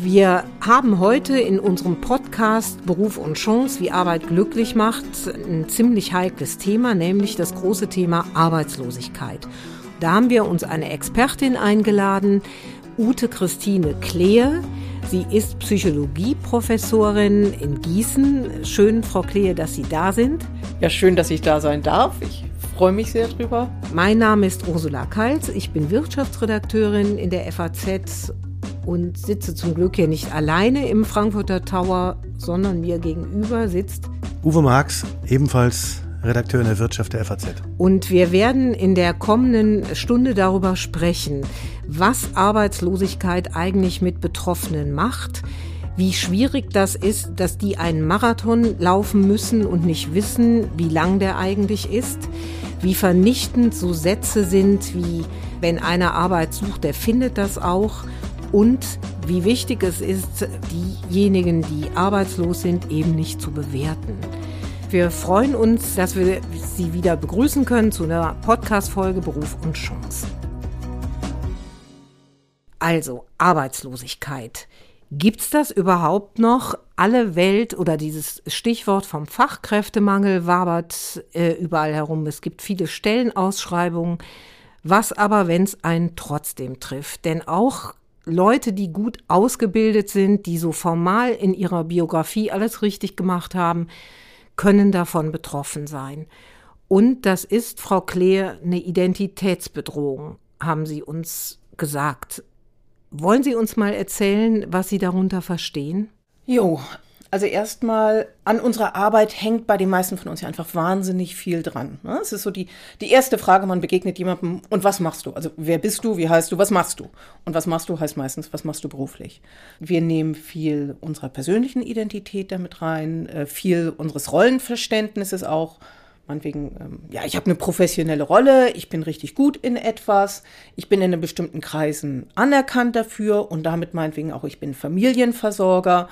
Wir haben heute in unserem Podcast Beruf und Chance, wie Arbeit glücklich macht, ein ziemlich heikles Thema, nämlich das große Thema Arbeitslosigkeit. Da haben wir uns eine Expertin eingeladen, Ute Christine Klehe. Sie ist Psychologieprofessorin in Gießen. Schön, Frau Klehe, dass Sie da sind. Ja, schön, dass ich da sein darf. Ich freue mich sehr drüber. Mein Name ist Ursula Kalz. Ich bin Wirtschaftsredakteurin in der FAZ und sitze zum Glück hier nicht alleine im Frankfurter Tower, sondern mir gegenüber sitzt Uwe Marx, ebenfalls Redakteur in der Wirtschaft der FAZ. Und wir werden in der kommenden Stunde darüber sprechen, was Arbeitslosigkeit eigentlich mit Betroffenen macht, wie schwierig das ist, dass die einen Marathon laufen müssen und nicht wissen, wie lang der eigentlich ist, wie vernichtend so Sätze sind wie, wenn einer Arbeit sucht, der findet das auch und wie wichtig es ist, diejenigen, die arbeitslos sind, eben nicht zu bewerten. Wir freuen uns, dass wir Sie wieder begrüßen können zu einer Podcast-Folge Beruf und Chance. Also, Arbeitslosigkeit. Gibt's das überhaupt noch? Alle Welt oder dieses Stichwort vom Fachkräftemangel wabert äh, überall herum. Es gibt viele Stellenausschreibungen. Was aber, wenn es einen trotzdem trifft? Denn auch Leute, die gut ausgebildet sind, die so formal in ihrer Biografie alles richtig gemacht haben, können davon betroffen sein. Und das ist, Frau Kleer, eine Identitätsbedrohung, haben Sie uns gesagt. Wollen Sie uns mal erzählen, was Sie darunter verstehen? Jo, also erstmal an unserer Arbeit hängt bei den meisten von uns ja einfach wahnsinnig viel dran. Ne? Es ist so die, die erste Frage, man begegnet jemandem, und was machst du? Also wer bist du, wie heißt du, was machst du? Und was machst du heißt meistens, was machst du beruflich? Wir nehmen viel unserer persönlichen Identität damit rein, äh, viel unseres Rollenverständnisses auch. Meinetwegen, ähm, ja, ich habe eine professionelle Rolle, ich bin richtig gut in etwas, ich bin in bestimmten Kreisen anerkannt dafür und damit meinetwegen auch, ich bin Familienversorger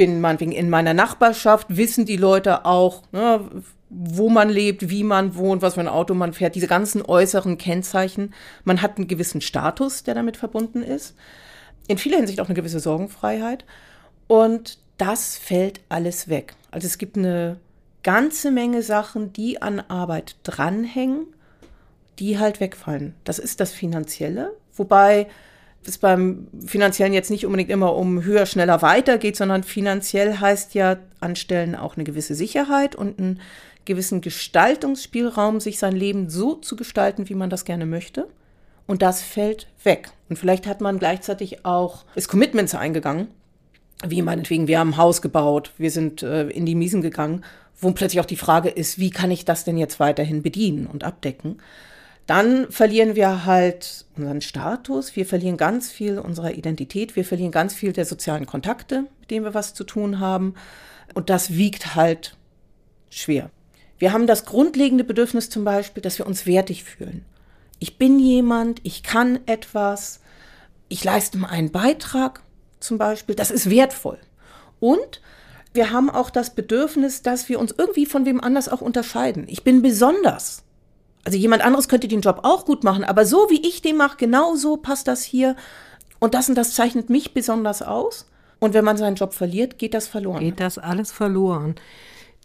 bin meinetwegen in meiner Nachbarschaft, wissen die Leute auch, ne, wo man lebt, wie man wohnt, was für ein Auto man fährt, diese ganzen äußeren Kennzeichen. Man hat einen gewissen Status, der damit verbunden ist. In vieler Hinsicht auch eine gewisse Sorgenfreiheit. Und das fällt alles weg. Also es gibt eine ganze Menge Sachen, die an Arbeit dranhängen, die halt wegfallen. Das ist das Finanzielle, wobei es beim Finanziellen jetzt nicht unbedingt immer um höher, schneller, weiter geht, sondern finanziell heißt ja anstellen auch eine gewisse Sicherheit und einen gewissen Gestaltungsspielraum, sich sein Leben so zu gestalten, wie man das gerne möchte. Und das fällt weg. Und vielleicht hat man gleichzeitig auch ist Commitments eingegangen, wie meinetwegen, wir haben ein Haus gebaut, wir sind äh, in die Miesen gegangen, wo plötzlich auch die Frage ist, wie kann ich das denn jetzt weiterhin bedienen und abdecken? dann verlieren wir halt unseren Status, wir verlieren ganz viel unserer Identität, wir verlieren ganz viel der sozialen Kontakte, mit denen wir was zu tun haben. Und das wiegt halt schwer. Wir haben das grundlegende Bedürfnis zum Beispiel, dass wir uns wertig fühlen. Ich bin jemand, ich kann etwas, ich leiste einen Beitrag zum Beispiel, das ist wertvoll. Und wir haben auch das Bedürfnis, dass wir uns irgendwie von wem anders auch unterscheiden. Ich bin besonders. Also jemand anderes könnte den Job auch gut machen, aber so wie ich den mache, genau so passt das hier. Und das und das zeichnet mich besonders aus. Und wenn man seinen Job verliert, geht das verloren. Geht das alles verloren.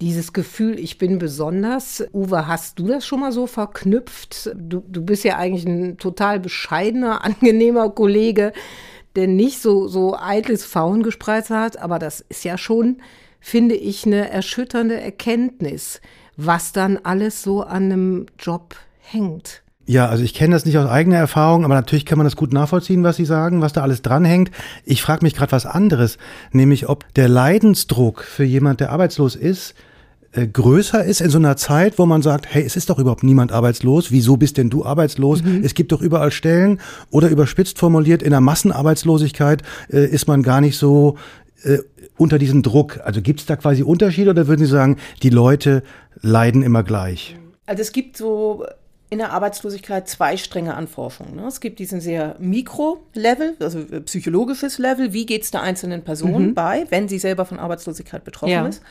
Dieses Gefühl, ich bin besonders. Uwe, hast du das schon mal so verknüpft? Du, du bist ja eigentlich ein total bescheidener, angenehmer Kollege, der nicht so, so eitles Faungespreiz hat. Aber das ist ja schon, finde ich, eine erschütternde Erkenntnis was dann alles so an einem Job hängt. Ja, also ich kenne das nicht aus eigener Erfahrung, aber natürlich kann man das gut nachvollziehen, was Sie sagen, was da alles dranhängt. Ich frage mich gerade was anderes, nämlich ob der Leidensdruck für jemand, der arbeitslos ist, äh, größer ist in so einer Zeit, wo man sagt, hey, es ist doch überhaupt niemand arbeitslos, wieso bist denn du arbeitslos? Mhm. Es gibt doch überall Stellen oder überspitzt formuliert, in der Massenarbeitslosigkeit äh, ist man gar nicht so äh, unter diesem Druck? Also gibt es da quasi Unterschiede oder würden Sie sagen, die Leute leiden immer gleich? Also es gibt so in der Arbeitslosigkeit zwei Stränge an Forschung. Ne? Es gibt diesen sehr Mikro-Level, also psychologisches Level, wie geht es der einzelnen Person mhm. bei, wenn sie selber von Arbeitslosigkeit betroffen ja. ist.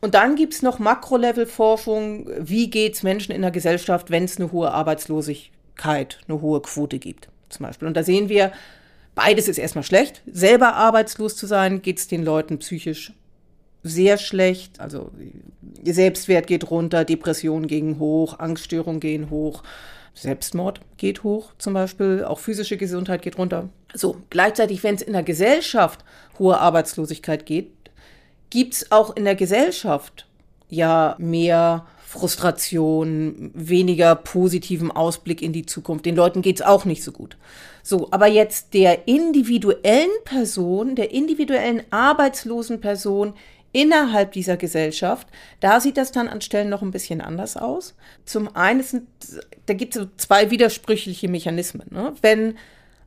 Und dann gibt es noch Makro-Level-Forschung, wie geht es Menschen in der Gesellschaft, wenn es eine hohe Arbeitslosigkeit eine hohe Quote gibt, zum Beispiel. Und da sehen wir, beides ist erstmal schlecht. Selber arbeitslos zu sein, geht es den Leuten psychisch sehr schlecht. Also Selbstwert geht runter, Depressionen gehen hoch, Angststörungen gehen hoch, Selbstmord geht hoch zum Beispiel, auch physische Gesundheit geht runter. So, gleichzeitig, wenn es in der Gesellschaft hohe Arbeitslosigkeit geht, gibt es auch in der Gesellschaft ja mehr Frustration, weniger positiven Ausblick in die Zukunft. Den Leuten geht es auch nicht so gut. So, aber jetzt der individuellen Person, der individuellen arbeitslosen Person innerhalb dieser Gesellschaft, da sieht das dann an Stellen noch ein bisschen anders aus. Zum einen sind, da gibt es so zwei widersprüchliche Mechanismen. Ne? Wenn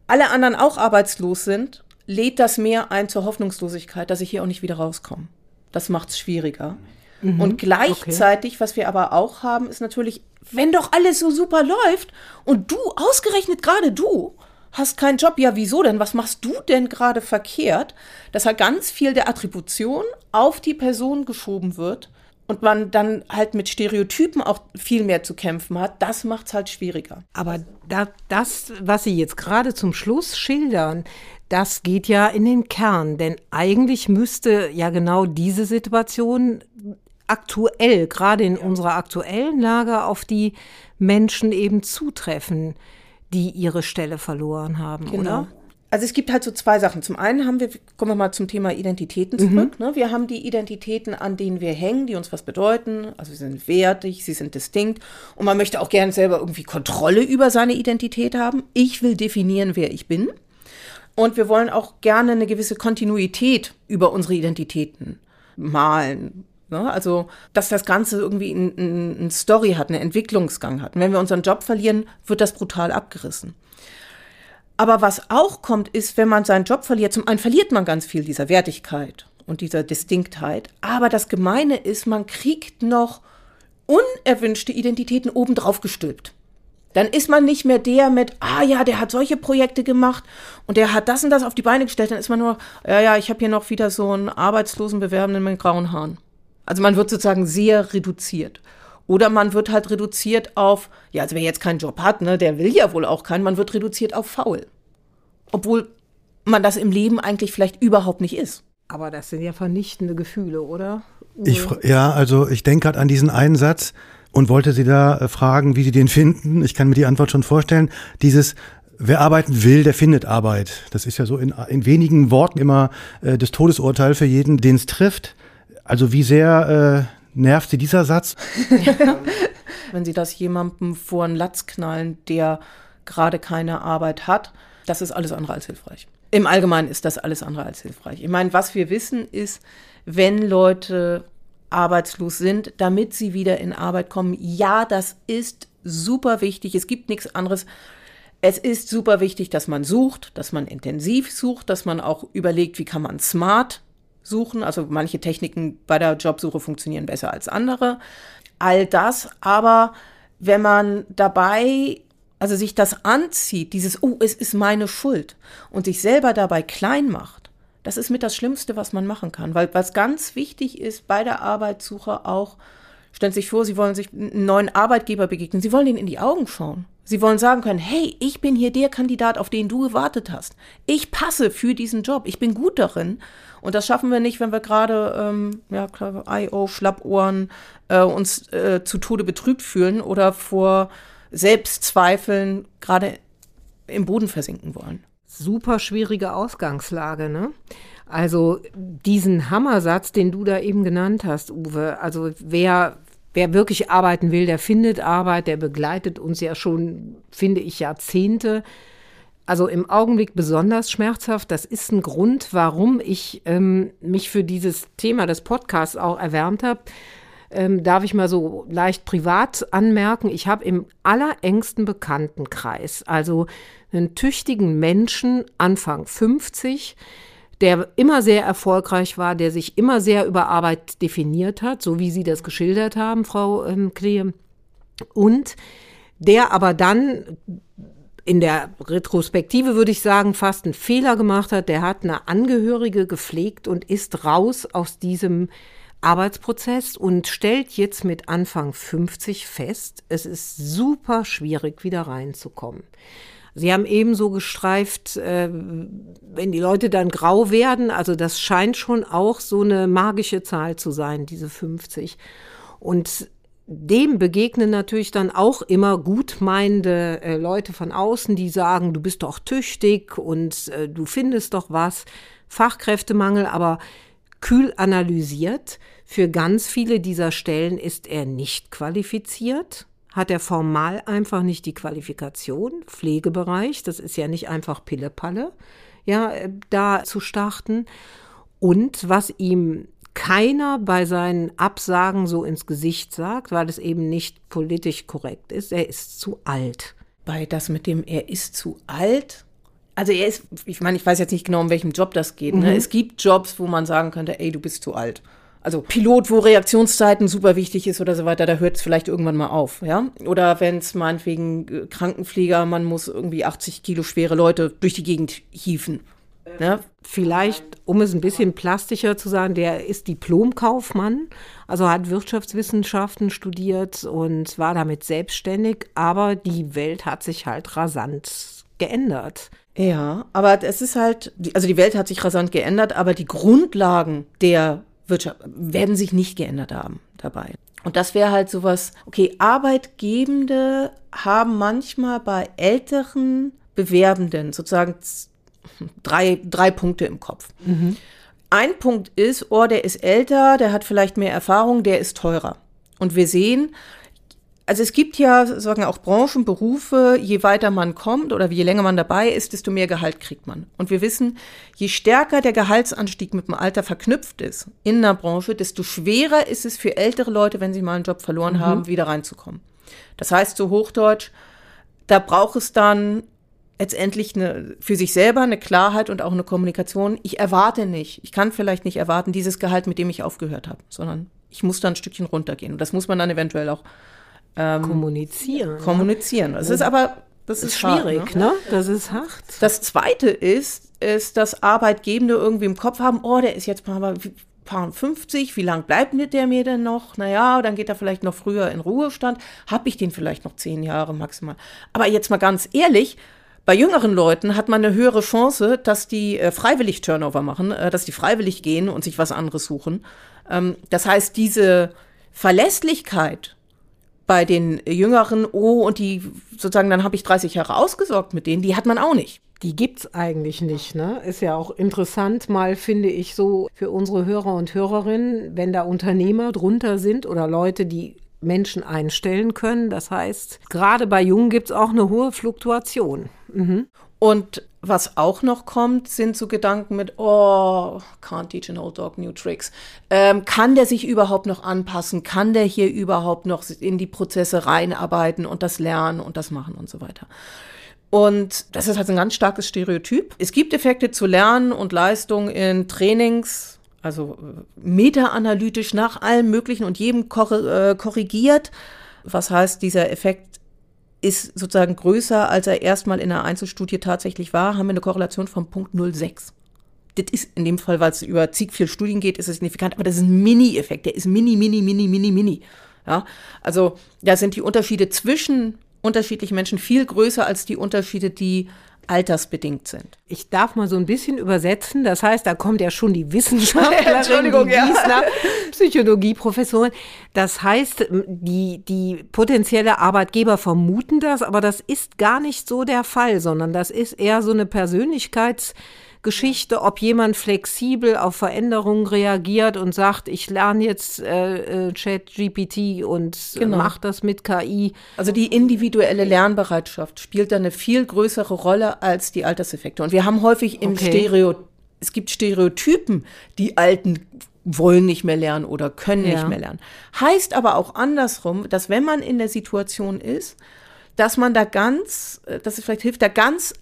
alle anderen auch arbeitslos sind, lädt das mehr ein zur Hoffnungslosigkeit, dass ich hier auch nicht wieder rauskomme. Das macht es schwieriger. Mhm, und gleichzeitig, okay. was wir aber auch haben, ist natürlich, wenn doch alles so super läuft und du, ausgerechnet gerade du, hast keinen Job. Ja, wieso denn? Was machst du denn gerade verkehrt? Dass halt ganz viel der Attribution auf die Person geschoben wird und man dann halt mit Stereotypen auch viel mehr zu kämpfen hat, das macht es halt schwieriger. Aber da, das, was Sie jetzt gerade zum Schluss schildern, das geht ja in den Kern, denn eigentlich müsste ja genau diese Situation aktuell, gerade in unserer aktuellen Lage, auf die Menschen eben zutreffen die ihre Stelle verloren haben, genau. oder? Also es gibt halt so zwei Sachen. Zum einen haben wir, kommen wir mal zum Thema Identitäten zurück. Mhm. Ne? Wir haben die Identitäten, an denen wir hängen, die uns was bedeuten. Also sie sind wertig, sie sind distinkt. Und man möchte auch gerne selber irgendwie Kontrolle über seine Identität haben. Ich will definieren, wer ich bin. Und wir wollen auch gerne eine gewisse Kontinuität über unsere Identitäten malen, Ne? Also, dass das Ganze irgendwie eine Story hat, einen Entwicklungsgang hat. Und wenn wir unseren Job verlieren, wird das brutal abgerissen. Aber was auch kommt, ist, wenn man seinen Job verliert, zum einen verliert man ganz viel dieser Wertigkeit und dieser Distinktheit. Aber das Gemeine ist, man kriegt noch unerwünschte Identitäten obendrauf gestülpt. Dann ist man nicht mehr der mit, ah ja, der hat solche Projekte gemacht und der hat das und das auf die Beine gestellt. Dann ist man nur, ja, ja, ich habe hier noch wieder so einen arbeitslosen Bewerbenden mit grauen Haaren. Also man wird sozusagen sehr reduziert. Oder man wird halt reduziert auf, ja, also wer jetzt keinen Job hat, ne, der will ja wohl auch keinen, man wird reduziert auf faul. Obwohl man das im Leben eigentlich vielleicht überhaupt nicht ist. Aber das sind ja vernichtende Gefühle, oder? Ich, ja, also ich denke gerade an diesen einen Satz und wollte Sie da äh, fragen, wie Sie den finden. Ich kann mir die Antwort schon vorstellen. Dieses, Wer arbeiten will, der findet Arbeit. Das ist ja so in, in wenigen Worten immer äh, das Todesurteil für jeden, den es trifft. Also wie sehr äh, nervt Sie dieser Satz? Wenn Sie das jemandem vor einen Latz knallen, der gerade keine Arbeit hat, das ist alles andere als hilfreich. Im Allgemeinen ist das alles andere als hilfreich. Ich meine, was wir wissen ist, wenn Leute arbeitslos sind, damit sie wieder in Arbeit kommen, ja, das ist super wichtig. Es gibt nichts anderes. Es ist super wichtig, dass man sucht, dass man intensiv sucht, dass man auch überlegt, wie kann man smart suchen. Also manche Techniken bei der Jobsuche funktionieren besser als andere. All das, aber wenn man dabei, also sich das anzieht, dieses, oh, es ist meine Schuld und sich selber dabei klein macht, das ist mit das Schlimmste, was man machen kann. Weil was ganz wichtig ist bei der Arbeitssuche auch, stellen Sie sich vor, Sie wollen sich einen neuen Arbeitgeber begegnen, Sie wollen ihnen in die Augen schauen. Sie wollen sagen können, hey, ich bin hier der Kandidat, auf den du gewartet hast. Ich passe für diesen Job. Ich bin gut darin. Und das schaffen wir nicht, wenn wir gerade, ähm, ja, I.O., Schlappohren, äh, uns äh, zu Tode betrübt fühlen oder vor Selbstzweifeln gerade im Boden versinken wollen. Super schwierige Ausgangslage, ne? Also diesen Hammersatz, den du da eben genannt hast, Uwe, also wer Wer wirklich arbeiten will, der findet Arbeit, der begleitet uns ja schon, finde ich, Jahrzehnte. Also im Augenblick besonders schmerzhaft. Das ist ein Grund, warum ich ähm, mich für dieses Thema des Podcasts auch erwärmt habe. Ähm, darf ich mal so leicht privat anmerken, ich habe im allerengsten Bekanntenkreis, also einen tüchtigen Menschen, Anfang 50, der immer sehr erfolgreich war, der sich immer sehr über Arbeit definiert hat, so wie Sie das geschildert haben, Frau ähm, Klee. Und der aber dann in der Retrospektive würde ich sagen, fast einen Fehler gemacht hat. Der hat eine Angehörige gepflegt und ist raus aus diesem Arbeitsprozess und stellt jetzt mit Anfang 50 fest, es ist super schwierig, wieder reinzukommen. Sie haben ebenso gestreift, äh, wenn die Leute dann grau werden, also das scheint schon auch so eine magische Zahl zu sein, diese 50. Und dem begegnen natürlich dann auch immer gutmeinende äh, Leute von außen, die sagen, du bist doch tüchtig und äh, du findest doch was. Fachkräftemangel, aber kühl analysiert. Für ganz viele dieser Stellen ist er nicht qualifiziert hat er formal einfach nicht die Qualifikation, Pflegebereich, das ist ja nicht einfach Pillepalle, ja, äh, da zu starten. Und was ihm keiner bei seinen Absagen so ins Gesicht sagt, weil es eben nicht politisch korrekt ist, er ist zu alt. Bei das mit dem, er ist zu alt, also er ist, ich meine, ich weiß jetzt nicht genau, um welchem Job das geht. Ne? Mhm. Es gibt Jobs, wo man sagen könnte, ey, du bist zu alt also Pilot, wo Reaktionszeiten super wichtig ist oder so weiter, da hört es vielleicht irgendwann mal auf, ja. Oder wenn es meinetwegen äh, Krankenpfleger, man muss irgendwie 80 Kilo schwere Leute durch die Gegend hieven. Ne? Vielleicht, um es ein bisschen plastischer zu sagen, der ist Diplomkaufmann, also hat Wirtschaftswissenschaften studiert und war damit selbstständig, aber die Welt hat sich halt rasant geändert. Ja, aber es ist halt, also die Welt hat sich rasant geändert, aber die Grundlagen der Wirtschaft werden sich nicht geändert haben dabei. Und das wäre halt sowas, okay, Arbeitgebende haben manchmal bei älteren Bewerbenden sozusagen drei, drei Punkte im Kopf. Mhm. Ein Punkt ist, oh, der ist älter, der hat vielleicht mehr Erfahrung, der ist teurer. Und wir sehen, also es gibt ja sagen auch Branchen, Berufe, je weiter man kommt oder je länger man dabei ist, desto mehr Gehalt kriegt man. Und wir wissen, je stärker der Gehaltsanstieg mit dem Alter verknüpft ist in einer Branche, desto schwerer ist es für ältere Leute, wenn sie mal einen Job verloren mhm. haben, wieder reinzukommen. Das heißt, so Hochdeutsch, da braucht es dann letztendlich eine, für sich selber eine Klarheit und auch eine Kommunikation. Ich erwarte nicht, ich kann vielleicht nicht erwarten, dieses Gehalt, mit dem ich aufgehört habe, sondern ich muss da ein Stückchen runtergehen. Und das muss man dann eventuell auch ähm, kommunizieren. Kommunizieren. Es ist aber das ist, ist schwierig, hart, ne? ne? Das ist hart. Das zweite ist, ist, dass Arbeitgebende irgendwie im Kopf haben, oh, der ist jetzt mal paar 50, wie lang bleibt der mir denn noch? Naja, dann geht er vielleicht noch früher in Ruhestand. Habe ich den vielleicht noch zehn Jahre maximal? Aber jetzt mal ganz ehrlich, bei jüngeren Leuten hat man eine höhere Chance, dass die äh, freiwillig Turnover machen, äh, dass die freiwillig gehen und sich was anderes suchen. Ähm, das heißt, diese Verlässlichkeit bei den Jüngeren, oh, und die sozusagen, dann habe ich 30 Jahre ausgesorgt mit denen, die hat man auch nicht. Die gibt's eigentlich nicht, ne? Ist ja auch interessant, mal finde ich so für unsere Hörer und Hörerinnen, wenn da Unternehmer drunter sind oder Leute, die Menschen einstellen können. Das heißt, gerade bei Jungen gibt es auch eine hohe Fluktuation. Mhm. Und was auch noch kommt, sind so Gedanken mit, oh, can't teach an old dog new tricks. Ähm, kann der sich überhaupt noch anpassen? Kann der hier überhaupt noch in die Prozesse reinarbeiten und das lernen und das machen und so weiter? Und das ist halt ein ganz starkes Stereotyp. Es gibt Effekte zu Lernen und Leistung in Trainings, also äh, meta-analytisch nach allem Möglichen und jedem äh, korrigiert. Was heißt, dieser Effekt ist sozusagen größer, als er erstmal in der Einzelstudie tatsächlich war, haben wir eine Korrelation von Punkt 0,6. Das ist in dem Fall, weil es über zig viel Studien geht, ist es signifikant, aber das ist ein Mini-Effekt, der ist mini, mini, mini, mini, mini. Ja, also da sind die Unterschiede zwischen unterschiedlichen Menschen viel größer als die Unterschiede, die altersbedingt sind. Ich darf mal so ein bisschen übersetzen. Das heißt, da kommt ja schon die Wissenschaftlerin, die Wiesner, Psychologieprofessorin. Das heißt, die, die potenzielle Arbeitgeber vermuten das, aber das ist gar nicht so der Fall, sondern das ist eher so eine Persönlichkeits- Geschichte, ob jemand flexibel auf Veränderungen reagiert und sagt, ich lerne jetzt äh, äh Chat GPT und genau. mache das mit KI. Also die individuelle Lernbereitschaft spielt da eine viel größere Rolle als die Alterseffekte. Und wir haben häufig im okay. Stereo, es gibt Stereotypen, die Alten wollen nicht mehr lernen oder können ja. nicht mehr lernen. Heißt aber auch andersrum, dass wenn man in der Situation ist, dass man da ganz, äh, dass es vielleicht hilft, da ganz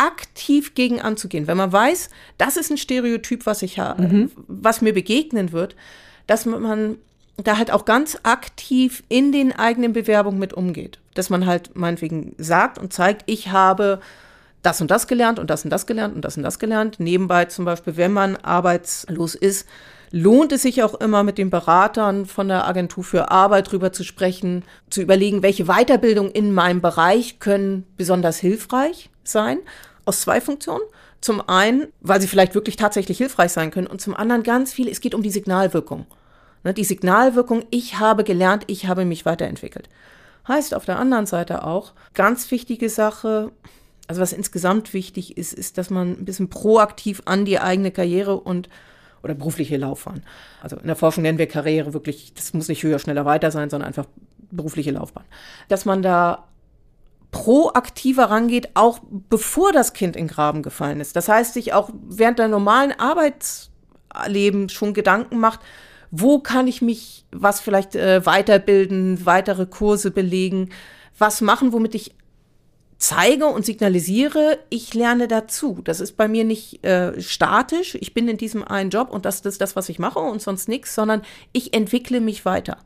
aktiv gegen anzugehen. Wenn man weiß, das ist ein Stereotyp, was ich habe, mhm. was mir begegnen wird, dass man da halt auch ganz aktiv in den eigenen Bewerbungen mit umgeht. Dass man halt meinetwegen sagt und zeigt, ich habe das und das gelernt und das und das gelernt und das und das gelernt. Nebenbei zum Beispiel, wenn man arbeitslos ist, lohnt es sich auch immer mit den Beratern von der Agentur für Arbeit drüber zu sprechen, zu überlegen, welche Weiterbildung in meinem Bereich können besonders hilfreich sein, aus zwei Funktionen. Zum einen, weil sie vielleicht wirklich tatsächlich hilfreich sein können und zum anderen ganz viel, es geht um die Signalwirkung. Ne, die Signalwirkung, ich habe gelernt, ich habe mich weiterentwickelt. Heißt auf der anderen Seite auch, ganz wichtige Sache, also was insgesamt wichtig ist, ist, dass man ein bisschen proaktiv an die eigene Karriere und oder berufliche Laufbahn. Also in der Forschung nennen wir Karriere wirklich, das muss nicht höher, schneller, weiter sein, sondern einfach berufliche Laufbahn. Dass man da proaktiver rangeht, auch bevor das Kind in Graben gefallen ist. Das heißt, sich auch während der normalen Arbeitsleben schon Gedanken macht, wo kann ich mich was vielleicht äh, weiterbilden, weitere Kurse belegen, was machen, womit ich zeige und signalisiere, ich lerne dazu. Das ist bei mir nicht äh, statisch, ich bin in diesem einen Job und das, das ist das, was ich mache und sonst nichts, sondern ich entwickle mich weiter.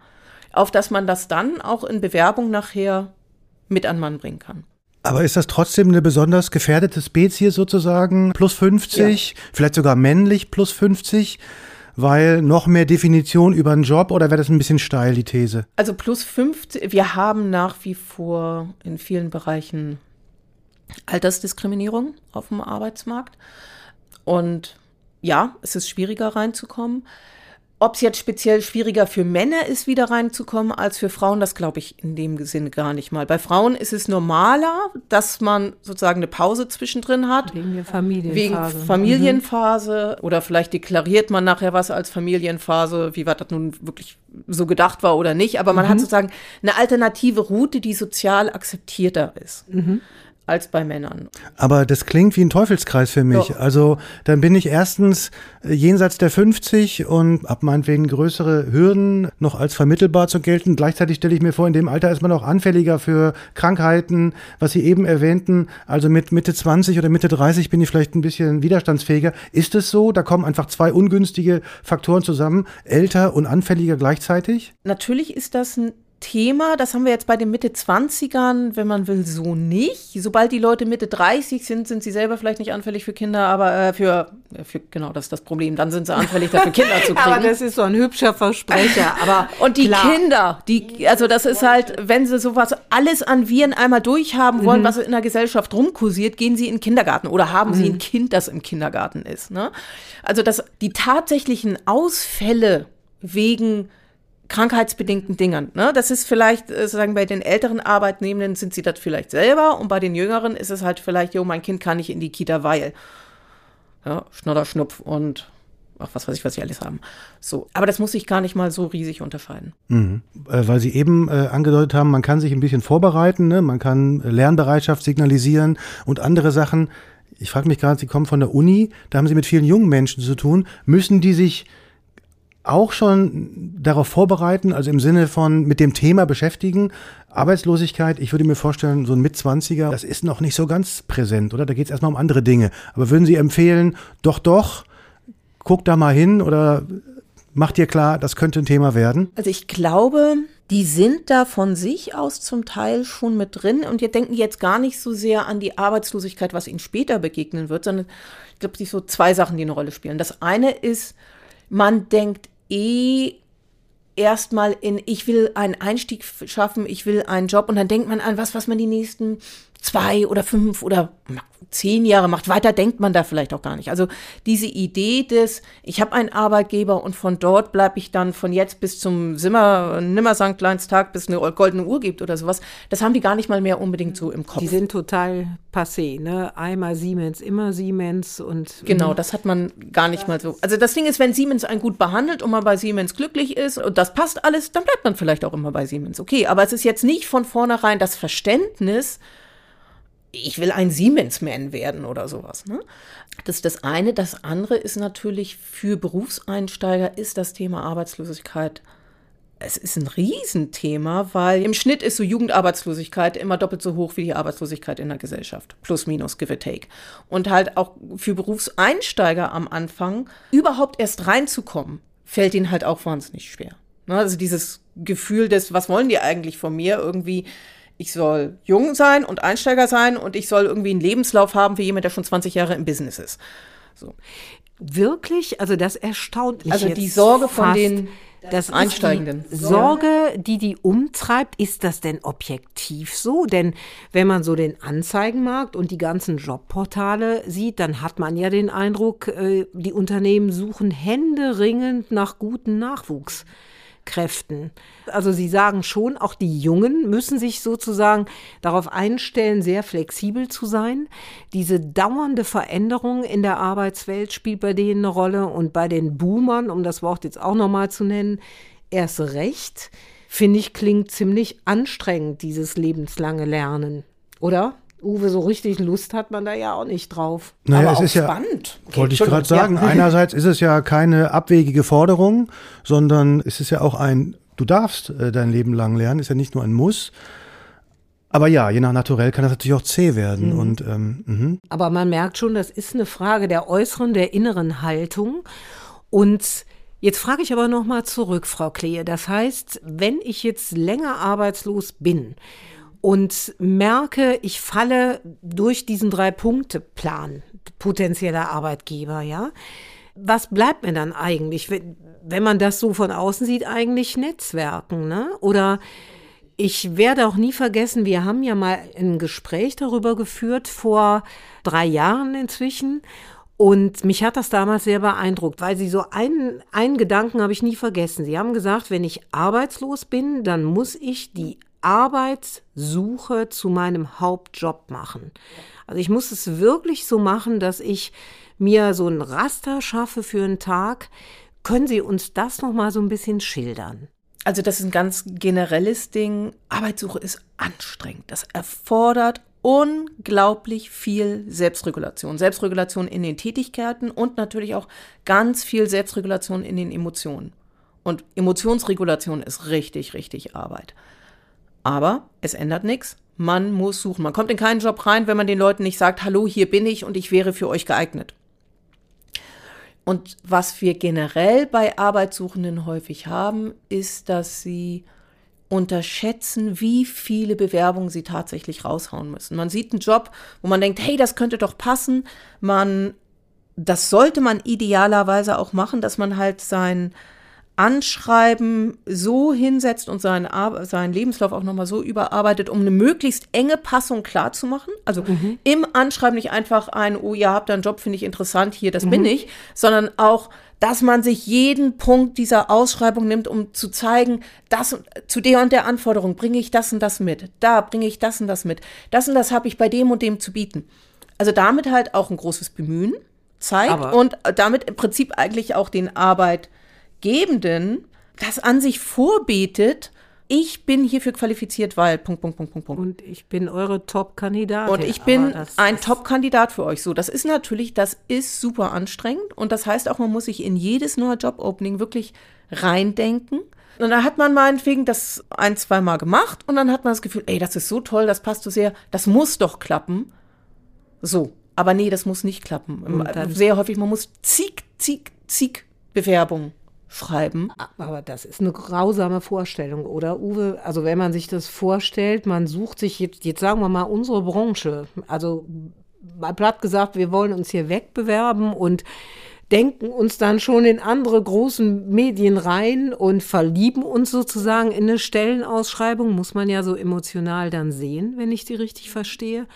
Auf dass man das dann auch in Bewerbung nachher mit an Mann bringen kann. Aber ist das trotzdem eine besonders gefährdete Spezies sozusagen? Plus 50, ja. vielleicht sogar männlich plus 50? weil noch mehr Definition über einen Job oder wäre das ein bisschen steil, die These? Also plus 50, wir haben nach wie vor in vielen Bereichen Altersdiskriminierung auf dem Arbeitsmarkt. Und ja, es ist schwieriger reinzukommen. Ob es jetzt speziell schwieriger für Männer ist, wieder reinzukommen, als für Frauen, das glaube ich in dem Sinne gar nicht mal. Bei Frauen ist es normaler, dass man sozusagen eine Pause zwischendrin hat. Wegen der Familienphase. Wegen Familienphase. Mhm. Oder vielleicht deklariert man nachher was als Familienphase, wie weit das nun wirklich so gedacht war oder nicht. Aber man mhm. hat sozusagen eine alternative Route, die sozial akzeptierter ist. Mhm als bei Männern. Aber das klingt wie ein Teufelskreis für mich. Doch. Also dann bin ich erstens äh, jenseits der 50 und habe meinetwegen größere Hürden noch als vermittelbar zu gelten. Gleichzeitig stelle ich mir vor, in dem Alter ist man auch anfälliger für Krankheiten, was Sie eben erwähnten. Also mit Mitte 20 oder Mitte 30 bin ich vielleicht ein bisschen widerstandsfähiger. Ist es so? Da kommen einfach zwei ungünstige Faktoren zusammen, älter und anfälliger gleichzeitig? Natürlich ist das ein Thema, das haben wir jetzt bei den Mitte 20ern, wenn man will, so nicht. Sobald die Leute Mitte 30 sind, sind sie selber vielleicht nicht anfällig für Kinder, aber äh, für, für, genau, das ist das Problem. Dann sind sie anfällig dafür, Kinder zu kriegen. aber das ist so ein hübscher Versprecher. Aber Und die klar. Kinder, die, also das ist halt, wenn sie sowas alles an Viren einmal durchhaben wollen, mhm. was in der Gesellschaft rumkursiert, gehen sie in den Kindergarten oder haben mhm. sie ein Kind, das im Kindergarten ist. Ne? Also dass die tatsächlichen Ausfälle wegen krankheitsbedingten Dingern. Ne? Das ist vielleicht, äh, sozusagen bei den älteren Arbeitnehmenden sind sie das vielleicht selber und bei den jüngeren ist es halt vielleicht, jo, mein Kind kann nicht in die Kita, weil. Ja, Schnodder, Schnupf und ach, was weiß ich, was sie alles haben. So, aber das muss sich gar nicht mal so riesig unterscheiden. Mhm. Äh, weil Sie eben äh, angedeutet haben, man kann sich ein bisschen vorbereiten, ne? man kann Lernbereitschaft signalisieren und andere Sachen. Ich frage mich gerade, Sie kommen von der Uni, da haben Sie mit vielen jungen Menschen zu tun. Müssen die sich auch schon darauf vorbereiten, also im Sinne von mit dem Thema beschäftigen. Arbeitslosigkeit, ich würde mir vorstellen, so ein Mitzwanziger, das ist noch nicht so ganz präsent, oder? Da geht es erstmal um andere Dinge. Aber würden Sie empfehlen, doch, doch, guck da mal hin oder macht dir klar, das könnte ein Thema werden? Also ich glaube, die sind da von sich aus zum Teil schon mit drin und wir denken jetzt gar nicht so sehr an die Arbeitslosigkeit, was ihnen später begegnen wird, sondern ich glaube, es sind so zwei Sachen, die eine Rolle spielen. Das eine ist, man denkt eh erstmal in, ich will einen Einstieg schaffen, ich will einen Job. Und dann denkt man an was, was man die nächsten zwei oder fünf oder zehn Jahre macht. Weiter denkt man da vielleicht auch gar nicht. Also diese Idee des, ich habe einen Arbeitgeber und von dort bleibe ich dann von jetzt bis zum Simmer, Nimmersanktleins-Tag, bis eine goldene Uhr gibt oder sowas, das haben die gar nicht mal mehr unbedingt so im Kopf. Die sind total passé, ne? Einmal Siemens, immer Siemens und. Genau, das hat man gar nicht mal so. Also das Ding ist, wenn Siemens einen gut behandelt und man bei Siemens glücklich ist und das passt alles, dann bleibt man vielleicht auch immer bei Siemens. Okay, aber es ist jetzt nicht von vornherein das Verständnis, ich will ein Siemens-Man werden oder sowas. Ne? Das ist das eine. Das andere ist natürlich für Berufseinsteiger ist das Thema Arbeitslosigkeit. Es ist ein Riesenthema, weil im Schnitt ist so Jugendarbeitslosigkeit immer doppelt so hoch wie die Arbeitslosigkeit in der Gesellschaft. Plus, minus, give or take. Und halt auch für Berufseinsteiger am Anfang überhaupt erst reinzukommen, fällt ihnen halt auch wahnsinnig schwer. Ne? Also dieses Gefühl des, was wollen die eigentlich von mir? Irgendwie ich soll jung sein und Einsteiger sein und ich soll irgendwie einen Lebenslauf haben für jemand, der schon 20 Jahre im Business ist. So. Wirklich? Also das erstaunt mich Also die Sorge von fast. den das Einsteigenden. Die Sorge, die die umtreibt, ist das denn objektiv so? Denn wenn man so den Anzeigenmarkt und die ganzen Jobportale sieht, dann hat man ja den Eindruck, äh, die Unternehmen suchen händeringend nach guten Nachwuchskräften. Also Sie sagen schon, auch die Jungen müssen sich sozusagen darauf einstellen, sehr flexibel zu sein. Diese dauernde Veränderung in der Arbeitswelt spielt bei denen eine Rolle und bei den Boomern, um das Wort jetzt auch nochmal zu nennen, erst recht, finde ich, klingt ziemlich anstrengend, dieses lebenslange Lernen. Oder? Uwe, so richtig Lust hat man da ja auch nicht drauf. Naja, Aber es auch ist ja, spannend. Okay, wollte ich gerade sagen, einerseits ist es ja keine abwegige Forderung, sondern es ist ja auch ein, du darfst äh, dein Leben lang lernen, ist ja nicht nur ein Muss. Aber ja, je nach Naturell kann das natürlich auch zäh werden. Und ähm, mhm. Aber man merkt schon, das ist eine Frage der äußeren, der inneren Haltung. Und jetzt frage ich aber noch mal zurück, Frau Klehe. Das heißt, wenn ich jetzt länger arbeitslos bin und merke, ich falle durch diesen Drei-Punkte-Plan potenzieller Arbeitgeber, ja, was bleibt mir dann eigentlich, wenn, wenn man das so von außen sieht, eigentlich Netzwerken, ne? Oder ich werde auch nie vergessen, wir haben ja mal ein Gespräch darüber geführt, vor drei Jahren inzwischen. Und mich hat das damals sehr beeindruckt, weil Sie so einen, einen Gedanken habe ich nie vergessen. Sie haben gesagt, wenn ich arbeitslos bin, dann muss ich die Arbeitssuche zu meinem Hauptjob machen. Also ich muss es wirklich so machen, dass ich mir so ein Raster schaffe für einen Tag. Können Sie uns das noch mal so ein bisschen schildern? Also das ist ein ganz generelles Ding. Arbeitssuche ist anstrengend. Das erfordert unglaublich viel Selbstregulation. Selbstregulation in den Tätigkeiten und natürlich auch ganz viel Selbstregulation in den Emotionen. Und Emotionsregulation ist richtig, richtig Arbeit. Aber es ändert nichts. Man muss suchen. Man kommt in keinen Job rein, wenn man den Leuten nicht sagt, hallo, hier bin ich und ich wäre für euch geeignet. Und was wir generell bei Arbeitssuchenden häufig haben, ist, dass sie unterschätzen, wie viele Bewerbungen sie tatsächlich raushauen müssen. Man sieht einen Job, wo man denkt, hey, das könnte doch passen. Man, das sollte man idealerweise auch machen, dass man halt sein Anschreiben so hinsetzt und seinen, Ar seinen Lebenslauf auch nochmal so überarbeitet, um eine möglichst enge Passung klarzumachen. Also im Anschreiben nicht einfach ein, oh, ihr habt einen Job, finde ich interessant, hier, das bin ich, sondern auch, dass man sich jeden Punkt dieser Ausschreibung nimmt, um zu zeigen, das zu der und der Anforderung bringe ich das und das mit. Da bringe ich das und das mit. Das und das habe ich bei dem und dem zu bieten. Also damit halt auch ein großes Bemühen zeigt Aber- und damit im Prinzip eigentlich auch den Arbeitgebenden das an sich vorbetet, ich bin hierfür qualifiziert, weil Punkt, Punkt, Punkt, Punkt, Punkt. Und ich bin eure Top-Kandidatin. Und ich bin ein Top-Kandidat für euch. So, das ist natürlich, das ist super anstrengend. Und das heißt auch, man muss sich in jedes neue Job-Opening wirklich reindenken. Und dann hat man meinetwegen das ein, zwei Mal gemacht und dann hat man das Gefühl, ey, das ist so toll, das passt so sehr, das muss doch klappen. So. Aber nee, das muss nicht klappen. Sehr häufig, man muss zig, zig, zig Bewerbungen schreiben. Aber das ist eine grausame Vorstellung, oder Uwe? Also wenn man sich das vorstellt, man sucht sich jetzt, jetzt sagen wir mal unsere Branche, also mal platt gesagt, wir wollen uns hier wegbewerben und denken uns dann schon in andere großen Medien rein und verlieben uns sozusagen in eine Stellenausschreibung, muss man ja so emotional dann sehen, wenn ich die richtig verstehe.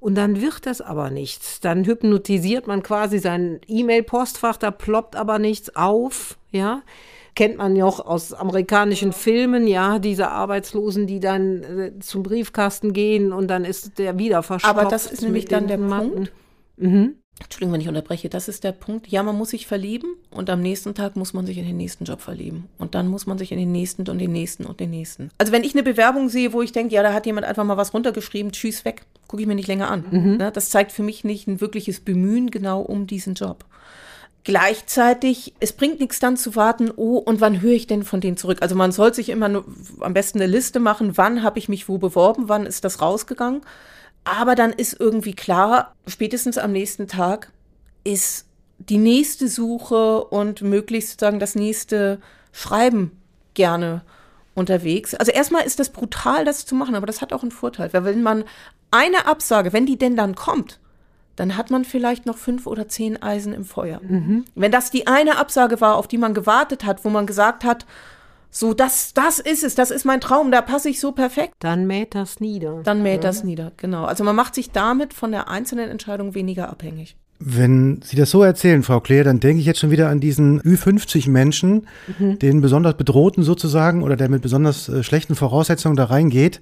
Und dann wird das aber nichts. Dann hypnotisiert man quasi sein E-Mail-Postfach, da ploppt aber nichts auf, ja. Kennt man ja auch aus amerikanischen Filmen, ja, diese Arbeitslosen, die dann äh, zum Briefkasten gehen und dann ist der wieder verstopft. Aber das ist nämlich dann der Matten. Punkt. Mhm. Entschuldigung, wenn ich unterbreche, das ist der Punkt. Ja, man muss sich verlieben und am nächsten Tag muss man sich in den nächsten Job verlieben. Und dann muss man sich in den nächsten und den nächsten und den nächsten. Also wenn ich eine Bewerbung sehe, wo ich denke, ja, da hat jemand einfach mal was runtergeschrieben, tschüss, weg, gucke ich mir nicht länger an. Ne, das zeigt für mich nicht ein wirkliches Bemühen genau um diesen Job. Gleichzeitig, es bringt nichts dann zu warten, oh, und wann höre ich denn von denen zurück? Also man soll sich immer nur, am besten eine Liste machen, wann habe ich mich wo beworben, wann ist das rausgegangen. Aber dann ist irgendwie klar, spätestens am nächsten Tag ist die nächste Suche und möglichst sozusagen das nächste Schreiben gerne unterwegs. Also erstmal ist das brutal, das zu machen, aber das hat auch einen Vorteil. Weil wenn man eine Absage, wenn die denn dann kommt, dann hat man vielleicht noch fünf oder zehn Eisen im Feuer. Wenn das die eine Absage war, auf die man gewartet hat, wo man gesagt hat, so, das, das ist es, das ist mein Traum, da passe ich so perfekt. Dann mäht das nieder. Dann mäht das nieder, genau. Also man macht sich damit von der einzelnen Entscheidung weniger abhängig. Wenn Sie das so erzählen, Frau Kleer, dann denke ich jetzt schon wieder an diesen Ü50 Menschen, den besonders bedrohten sozusagen oder der mit besonders äh, schlechten Voraussetzungen da reingeht.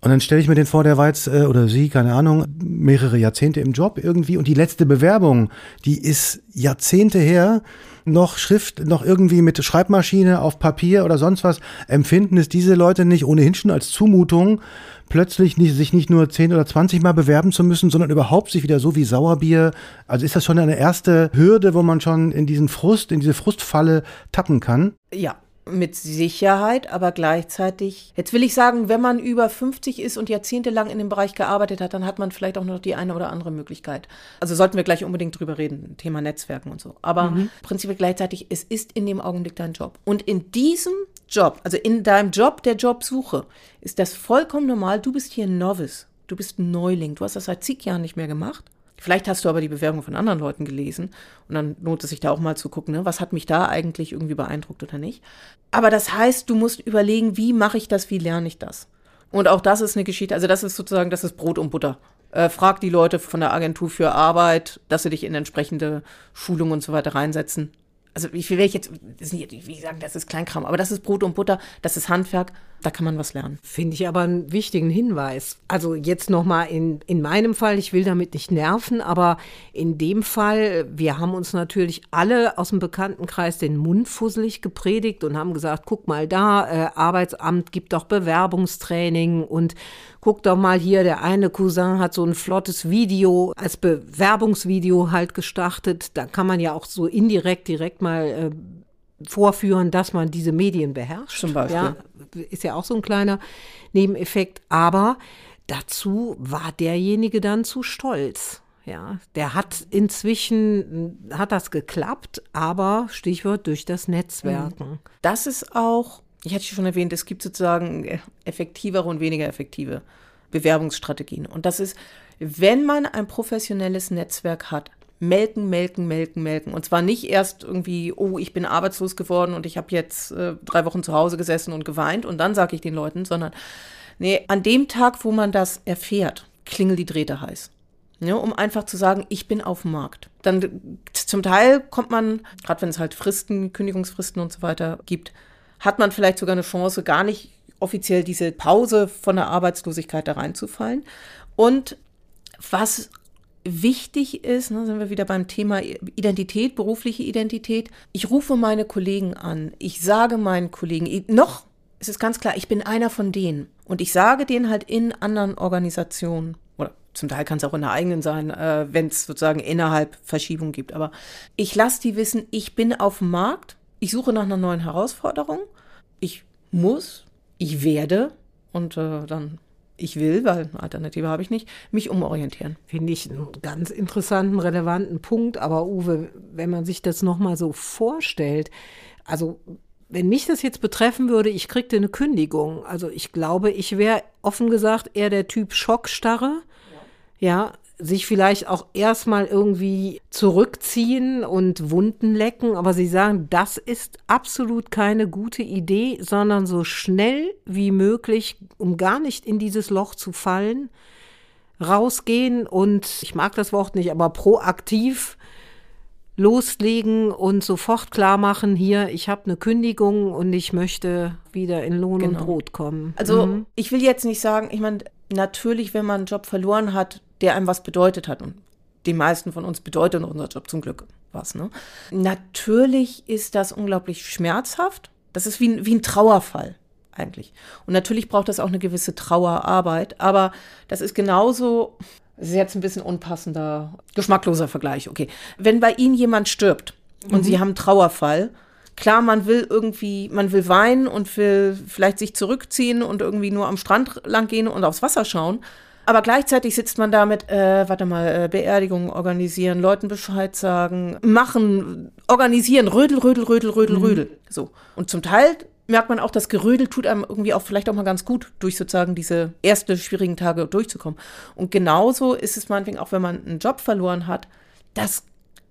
Und dann stelle ich mir den vor, der war jetzt, äh, oder sie, keine Ahnung, mehrere Jahrzehnte im Job irgendwie und die letzte Bewerbung, die ist Jahrzehnte her, noch Schrift, noch irgendwie mit Schreibmaschine auf Papier oder sonst was, empfinden es diese Leute nicht ohnehin schon als Zumutung, plötzlich nicht, sich nicht nur 10 oder 20 Mal bewerben zu müssen, sondern überhaupt sich wieder so wie Sauerbier. Also ist das schon eine erste Hürde, wo man schon in diesen Frust, in diese Frustfalle tappen kann? Ja, mit Sicherheit, aber gleichzeitig, jetzt will ich sagen, wenn man über 50 ist und jahrzehntelang in dem Bereich gearbeitet hat, dann hat man vielleicht auch noch die eine oder andere Möglichkeit. Also sollten wir gleich unbedingt drüber reden, Thema Netzwerken und so. Aber prinzipiell gleichzeitig, es ist in dem Augenblick dein Job. Und in diesem Job, also in deinem Job der Jobsuche, ist das vollkommen normal. Du bist hier ein Novice. Du bist ein Neuling. Du hast das seit zig Jahren nicht mehr gemacht. Vielleicht hast du aber die Bewerbung von anderen Leuten gelesen und dann lohnt es sich da auch mal zu gucken, ne, was hat mich da eigentlich irgendwie beeindruckt oder nicht. Aber das heißt, du musst überlegen, wie mache ich das, wie lerne ich das? Und auch das ist eine Geschichte, also das ist sozusagen, das ist Brot und Butter. Äh, frag die Leute von der Agentur für Arbeit, dass sie dich in entsprechende Schulungen und so weiter reinsetzen. Also ich will ich jetzt, das ist nicht, wie sagen, das ist Kleinkram, aber das ist Brot und Butter, das ist Handwerk, da kann man was lernen. Finde ich aber einen wichtigen Hinweis. Also jetzt nochmal in, in meinem Fall, ich will damit nicht nerven, aber in dem Fall, wir haben uns natürlich alle aus dem Bekanntenkreis den Mund fusselig gepredigt und haben gesagt, guck mal da, äh, Arbeitsamt gibt doch Bewerbungstraining und guck doch mal hier, der eine Cousin hat so ein flottes Video als Bewerbungsvideo halt gestartet. Da kann man ja auch so indirekt direkt mal äh, vorführen, dass man diese Medien beherrscht. Zum Beispiel. Ja, ist ja auch so ein kleiner Nebeneffekt. Aber dazu war derjenige dann zu stolz. Ja, der hat inzwischen, hat das geklappt, aber Stichwort durch das Netzwerken. Das ist auch, ich hatte schon erwähnt, es gibt sozusagen äh, effektivere und weniger effektive Bewerbungsstrategien. Und das ist, wenn man ein professionelles Netzwerk hat, melken, melken, melken, melken. Und zwar nicht erst irgendwie, oh, ich bin arbeitslos geworden und ich habe jetzt äh, drei Wochen zu Hause gesessen und geweint und dann sage ich den Leuten, sondern nee, an dem Tag, wo man das erfährt, klingel die Drähte heiß. Ja, um einfach zu sagen, ich bin auf dem Markt. Dann zum Teil kommt man, gerade wenn es halt Fristen, Kündigungsfristen und so weiter gibt, hat man vielleicht sogar eine Chance, gar nicht offiziell diese Pause von der Arbeitslosigkeit da reinzufallen. Und was wichtig ist, ne, sind wir wieder beim Thema Identität, berufliche Identität. Ich rufe meine Kollegen an. Ich sage meinen Kollegen, noch ist es ganz klar, ich bin einer von denen. Und ich sage denen halt in anderen Organisationen, oder zum Teil kann es auch in der eigenen sein, äh, wenn es sozusagen innerhalb Verschiebung gibt. Aber ich lasse die wissen, ich bin auf dem Markt, ich suche nach einer neuen Herausforderung, ich muss, ich werde und äh, dann ich will, weil eine Alternative habe ich nicht, mich umorientieren. Finde ich einen ganz interessanten, relevanten Punkt. Aber Uwe, wenn man sich das nochmal so vorstellt, also wenn mich das jetzt betreffen würde, ich kriegte eine Kündigung. Also ich glaube, ich wäre offen gesagt eher der Typ Schockstarre. Ja. Sich vielleicht auch erstmal irgendwie zurückziehen und Wunden lecken, aber sie sagen, das ist absolut keine gute Idee, sondern so schnell wie möglich, um gar nicht in dieses Loch zu fallen, rausgehen und, ich mag das Wort nicht, aber proaktiv loslegen und sofort klar machen, hier, ich habe eine Kündigung und ich möchte wieder in Lohn Genau. und Brot kommen. Also Mhm. ich will jetzt nicht sagen, ich meine, natürlich, wenn man einen Job verloren hat, der einem was bedeutet hat, und die meisten von uns bedeutet unser Job zum Glück was, ne? Natürlich ist das unglaublich schmerzhaft. Das ist wie, ein- wie ein Trauerfall eigentlich. Und natürlich braucht das auch eine gewisse Trauerarbeit, aber das ist genauso, das ist jetzt ein bisschen unpassender, geschmackloser Vergleich, okay. Wenn bei Ihnen jemand stirbt und Sie haben einen Trauerfall, klar, man will irgendwie, man will weinen und will vielleicht sich zurückziehen und irgendwie nur am Strand lang gehen und aufs Wasser schauen. Aber gleichzeitig sitzt man da mit, äh, warte mal, äh, Beerdigungen organisieren, Leuten Bescheid sagen, machen, organisieren, rödel, rödel, rödel, rödel, rödel. So. Und zum Teil merkt man auch, das Gerödel tut einem irgendwie auch vielleicht auch mal ganz gut, durch sozusagen diese erste schwierigen Tage durchzukommen. Und genauso ist es meinetwegen auch, wenn man einen Job verloren hat. Das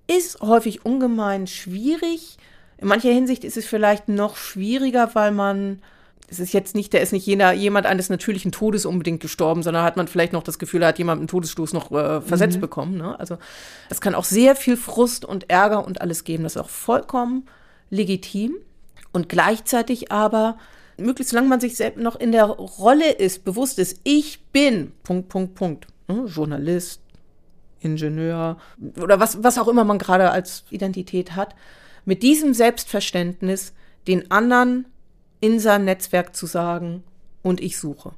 ist häufig ungemein schwierig. In mancher Hinsicht ist es vielleicht noch schwieriger, weil man es ist jetzt nicht, der ist nicht jener, jemand eines natürlichen Todes unbedingt gestorben, sondern hat man vielleicht noch das Gefühl, da hat jemand einen Todesstoß noch äh, versetzt mhm. bekommen. Ne? Also das kann auch sehr viel Frust und Ärger und alles geben. Das ist auch vollkommen legitim. Und gleichzeitig aber, möglichst solange man sich selbst noch in der Rolle ist, bewusst ist, ich bin, Punkt, Punkt, Punkt, ne? Journalist, Ingenieur oder was, was auch immer man gerade als Identität hat, mit diesem Selbstverständnis den anderen in seinem Netzwerk zu sagen, und ich suche.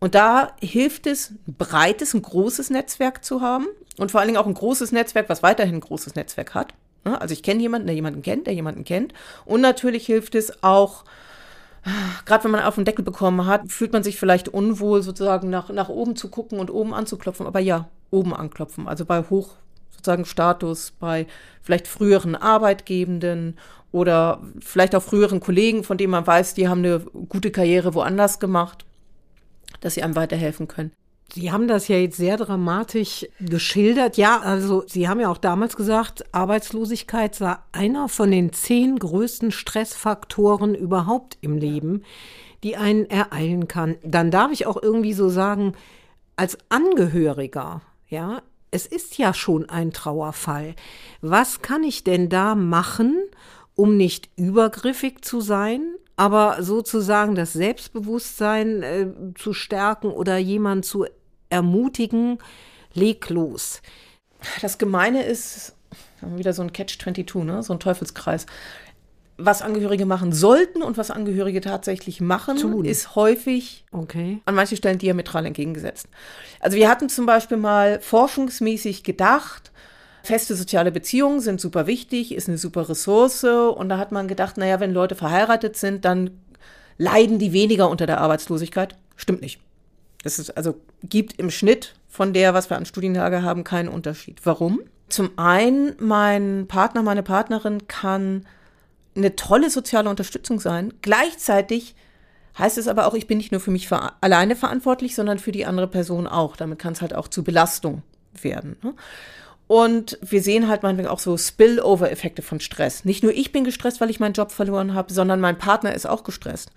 Und da hilft es, ein breites, ein großes Netzwerk zu haben und vor allen Dingen auch ein großes Netzwerk, was weiterhin ein großes Netzwerk hat. Also ich kenne jemanden, der jemanden kennt, der jemanden kennt. Und natürlich hilft es auch, gerade wenn man auf den Deckel bekommen hat, fühlt man sich vielleicht unwohl, sozusagen nach, nach oben zu gucken und oben anzuklopfen. Aber ja, oben anklopfen. Also bei hoch sozusagen Status, bei vielleicht früheren Arbeitgebenden oder vielleicht auch früheren Kollegen, von denen man weiß, die haben eine gute Karriere woanders gemacht, dass sie einem weiterhelfen können. Sie haben das ja jetzt sehr dramatisch geschildert. Ja, also Sie haben ja auch damals gesagt, Arbeitslosigkeit sei einer von den zehn größten Stressfaktoren überhaupt im Leben, die einen ereilen kann. Dann darf ich auch irgendwie so sagen, als Angehöriger, ja, es ist ja schon ein Trauerfall. Was kann ich denn da machen, um nicht übergriffig zu sein, aber sozusagen das Selbstbewusstsein äh, zu stärken oder jemand zu ermutigen, leg los. Das Gemeine ist, wieder so ein Catch-22, ne? so ein Teufelskreis. Was Angehörige machen sollten und was Angehörige tatsächlich machen, Tun. ist häufig okay. an manchen Stellen diametral entgegengesetzt. Also wir hatten zum Beispiel mal forschungsmäßig gedacht, feste soziale Beziehungen sind super wichtig, ist eine super Ressource. Und da hat man gedacht, naja, wenn Leute verheiratet sind, dann leiden die weniger unter der Arbeitslosigkeit. Stimmt nicht. Es ist, also gibt im Schnitt von der, was wir an Studienlage haben, keinen Unterschied. Warum? Zum einen, mein Partner, meine Partnerin kann eine tolle soziale Unterstützung sein. Gleichzeitig heißt es aber auch, ich bin nicht nur für mich ver alleine verantwortlich, sondern für die andere Person auch. Damit kann es halt auch zu Belastung werden. Ne? Und wir sehen halt manchmal auch so Spillover-Effekte von Stress. Nicht nur ich bin gestresst, weil ich meinen Job verloren habe, sondern mein Partner ist auch gestresst.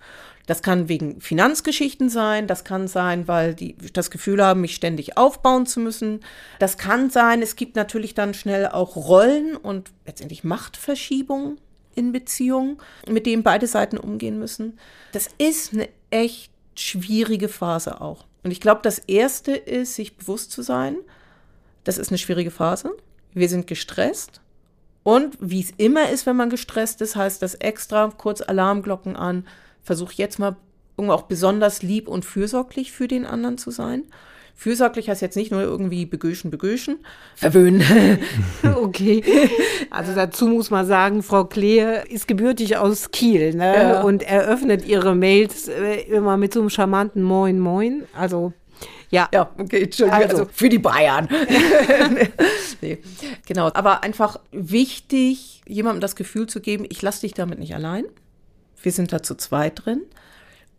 Das kann wegen Finanzgeschichten sein, das kann sein, weil die das Gefühl haben, mich ständig aufbauen zu müssen. Das kann sein, es gibt natürlich dann schnell auch Rollen und letztendlich Machtverschiebungen in Beziehungen, mit denen beide Seiten umgehen müssen. Das ist eine echt schwierige Phase auch. Und ich glaube, das Erste ist, sich bewusst zu sein, das ist eine schwierige Phase. Wir sind gestresst. Und wie es immer ist, wenn man gestresst ist, heißt das extra kurz Alarmglocken an, versuch jetzt mal irgendwie auch besonders lieb und fürsorglich für den anderen zu sein. Fürsorglich heißt jetzt nicht nur irgendwie begöschen, begöschen, verwöhnen. okay. Also dazu muss man sagen, Frau Klee ist gebürtig aus Kiel ne? Ja. und eröffnet ihre Mails äh, immer mit so einem charmanten Moin Moin. Also ja. Ja, okay, Entschuldigung. Also, also für die Bayern. nee, genau. Aber einfach wichtig, jemandem das Gefühl zu geben, ich lasse dich damit nicht allein. Wir sind da zu zweit drin.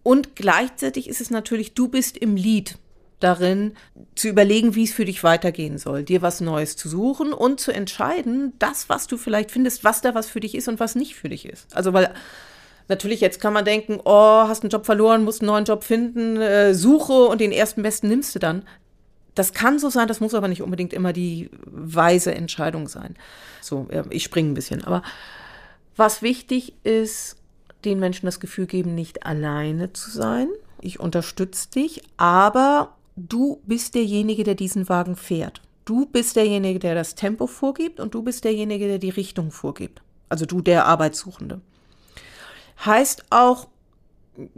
Und gleichzeitig ist es natürlich, du bist im Lied darin, zu überlegen, wie es für dich weitergehen soll, dir was Neues zu suchen und zu entscheiden, das, was du vielleicht findest, was da was für dich ist und was nicht für dich ist. Also, weil natürlich jetzt kann man denken, oh, hast einen Job verloren, musst einen neuen Job finden, äh, suche und den ersten besten nimmst du dann. Das kann so sein, das muss aber nicht unbedingt immer die weise Entscheidung sein. So, ich springe ein bisschen. Aber was wichtig ist, den Menschen das Gefühl geben, nicht alleine zu sein. Ich unterstütze dich, aber du bist derjenige, der diesen Wagen fährt. Du bist derjenige, der das Tempo vorgibt und du bist derjenige, der die Richtung vorgibt. Also du der Arbeitssuchende. Heißt auch,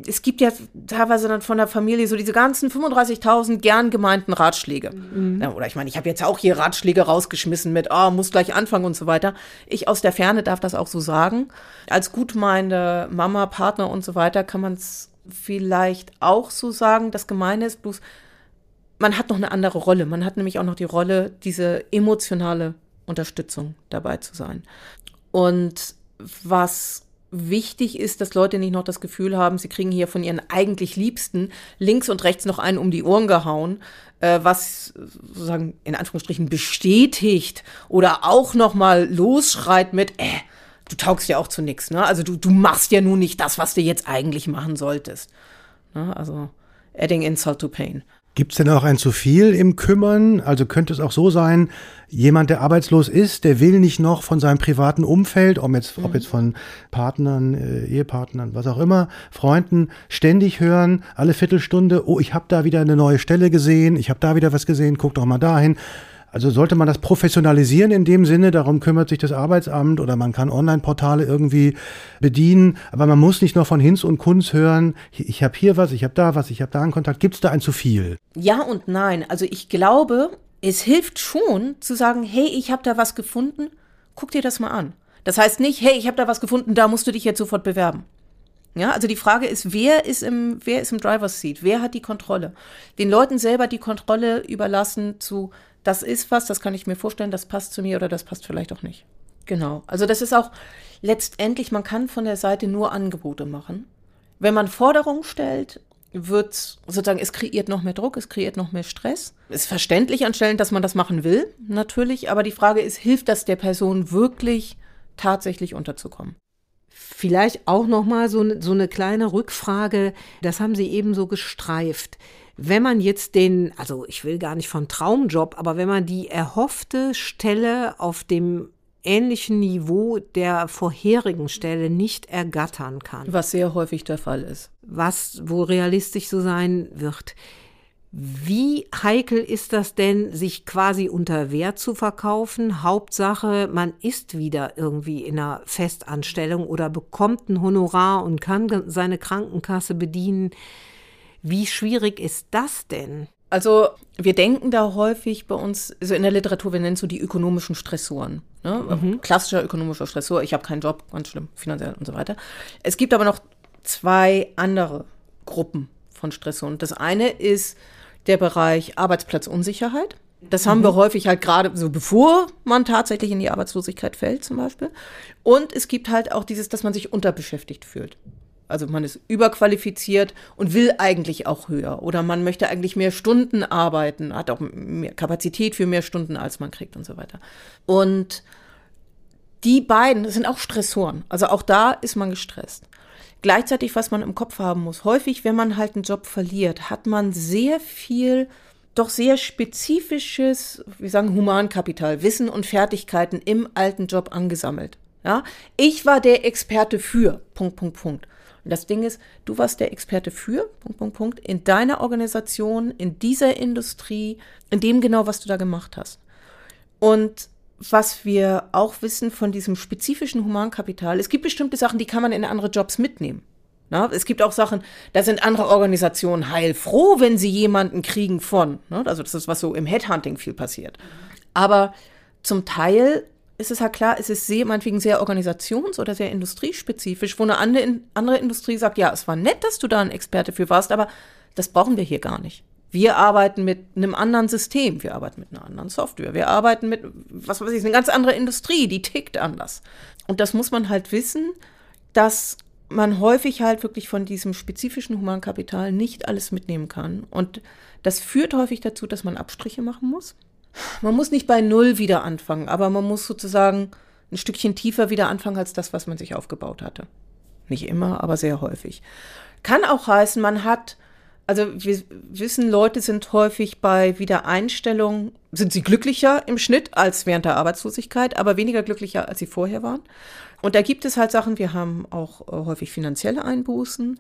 es gibt ja teilweise dann von der Familie so diese ganzen 35.000 gern gemeinten Ratschläge. Mhm. Ja, oder ich meine, ich habe jetzt auch hier Ratschläge rausgeschmissen mit, oh, muss gleich anfangen und so weiter. Ich aus der Ferne darf das auch so sagen. Als gutmeinende Mama, Partner und so weiter kann man es vielleicht auch so sagen. Das Gemeine ist bloß, man hat noch eine andere Rolle. Man hat nämlich auch noch die Rolle, diese emotionale Unterstützung dabei zu sein. Und was wichtig ist, dass Leute nicht noch das Gefühl haben, sie kriegen hier von ihren eigentlich Liebsten links und rechts noch einen um die Ohren gehauen, äh, was sozusagen in Anführungsstrichen bestätigt oder auch noch mal losschreit mit, äh, du taugst ja auch zu nichts, ne? Also du, du machst ja nun nicht das, was du jetzt eigentlich machen solltest. Ne? Also adding insult to pain. Gibt es denn auch ein zu viel im Kümmern? Also könnte es auch so sein, jemand, der arbeitslos ist, der will nicht noch von seinem privaten Umfeld, ob jetzt, mhm. ob jetzt von Partnern, äh, Ehepartnern, was auch immer, Freunden, ständig hören, alle Viertelstunde, oh, ich habe da wieder eine neue Stelle gesehen, ich habe da wieder was gesehen, guck doch mal dahin. Also sollte man das professionalisieren in dem Sinne, darum kümmert sich das Arbeitsamt oder man kann Online-Portale irgendwie bedienen, aber man muss nicht noch von Hinz und Kunz hören, ich habe hier was, ich habe da was, ich habe da einen Kontakt. Gibt es da ein zu viel? Ja und nein. Also ich glaube, es hilft schon zu sagen, hey, ich habe da was gefunden, guck dir das mal an. Das heißt nicht, hey, ich habe da was gefunden, da musst du dich jetzt sofort bewerben. Ja, also die Frage ist, wer ist im, wer ist im Driver's Seat? Wer hat die Kontrolle? Den Leuten selber die Kontrolle überlassen zu das ist was, das kann ich mir vorstellen, das passt zu mir oder das passt vielleicht auch nicht. Genau. Also das ist auch letztendlich, man kann von der Seite nur Angebote machen. Wenn man Forderungen stellt, wird sozusagen, es kreiert noch mehr Druck, es kreiert noch mehr Stress. Ist verständlich an Stellen, dass man das machen will, natürlich, aber die Frage ist, hilft das der Person wirklich tatsächlich unterzukommen? Vielleicht auch noch mal so, so eine kleine Rückfrage, das haben Sie eben so gestreift wenn man jetzt den, also ich will gar nicht von Traumjob, aber wenn man die erhoffte Stelle auf dem ähnlichen Niveau der vorherigen Stelle nicht ergattern kann. Was sehr häufig der Fall ist. Was wo realistisch so sein wird. Wie heikel ist das denn, sich quasi unter Wert zu verkaufen? Hauptsache, man ist wieder irgendwie in einer Festanstellung oder bekommt ein Honorar und kann seine Krankenkasse bedienen. Wie schwierig ist das denn? Also wir denken da häufig bei uns, also in der Literatur, wir nennen es so die ökonomischen Stressoren. Ne? Mhm. Klassischer ökonomischer Stressor, ich habe keinen Job, ganz schlimm, finanziell und so weiter. Es gibt aber noch zwei andere Gruppen von Stressoren. Das eine ist der Bereich Arbeitsplatzunsicherheit. Das haben mhm. wir häufig halt gerade so, bevor man tatsächlich in die Arbeitslosigkeit fällt zum Beispiel. Und es gibt halt auch dieses, dass man sich unterbeschäftigt fühlt. Also man ist überqualifiziert und will eigentlich auch höher. Oder man möchte eigentlich mehr Stunden arbeiten, hat auch mehr Kapazität für mehr Stunden, als man kriegt und so weiter. Und die beiden sind auch Stressoren. Also auch da ist man gestresst. Gleichzeitig, was man im Kopf haben muss, häufig, wenn man halt einen Job verliert, hat man sehr viel, doch sehr spezifisches, wir sagen Humankapital, Wissen und Fertigkeiten im alten Job angesammelt. Ja, ich war der Experte für, Punkt, Punkt, Punkt. Das Ding ist, du warst der Experte für, Punkt, Punkt, Punkt, in deiner Organisation, in dieser Industrie, in dem genau, was du da gemacht hast. Und was wir auch wissen von diesem spezifischen Humankapital, es gibt bestimmte Sachen, die kann man in andere Jobs mitnehmen. Na, es gibt auch Sachen, da sind andere Organisationen heilfroh, wenn sie jemanden kriegen von. Ne? Also das ist, was so im Headhunting viel passiert. Aber zum Teil ist es halt klar, es ist sehr, meinetwegen sehr organisations- oder sehr industriespezifisch, wo eine andere, andere Industrie sagt, ja, es war nett, dass du da ein Experte für warst, aber das brauchen wir hier gar nicht. Wir arbeiten mit einem anderen System, wir arbeiten mit einer anderen Software, wir arbeiten mit, was weiß ich, eine ganz andere Industrie, die tickt anders. Und das muss man halt wissen, dass man häufig halt wirklich von diesem spezifischen Humankapital nicht alles mitnehmen kann. Und das führt häufig dazu, dass man Abstriche machen muss man muss nicht bei Null wieder anfangen, aber man muss sozusagen ein Stückchen tiefer wieder anfangen als das, was man sich aufgebaut hatte. Nicht immer, aber sehr häufig. Kann auch heißen, man hat, also wir wissen, Leute sind häufig bei Wiedereinstellung, sind sie glücklicher im Schnitt als während der Arbeitslosigkeit, aber weniger glücklicher, als sie vorher waren. Und da gibt es halt Sachen, wir haben auch äh, häufig finanzielle Einbußen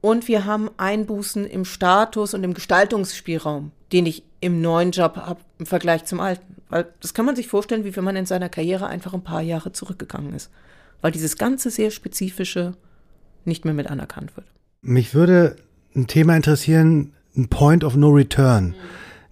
und wir haben Einbußen im Status und im Gestaltungsspielraum, den ich im neuen Job habe im Vergleich zum alten. Weil das kann man sich vorstellen, wie wenn man in seiner Karriere einfach ein paar Jahre zurückgegangen ist. Weil dieses ganze sehr spezifische nicht mehr mit anerkannt wird. Mich würde ein Thema interessieren, ein Point of No Return. Mhm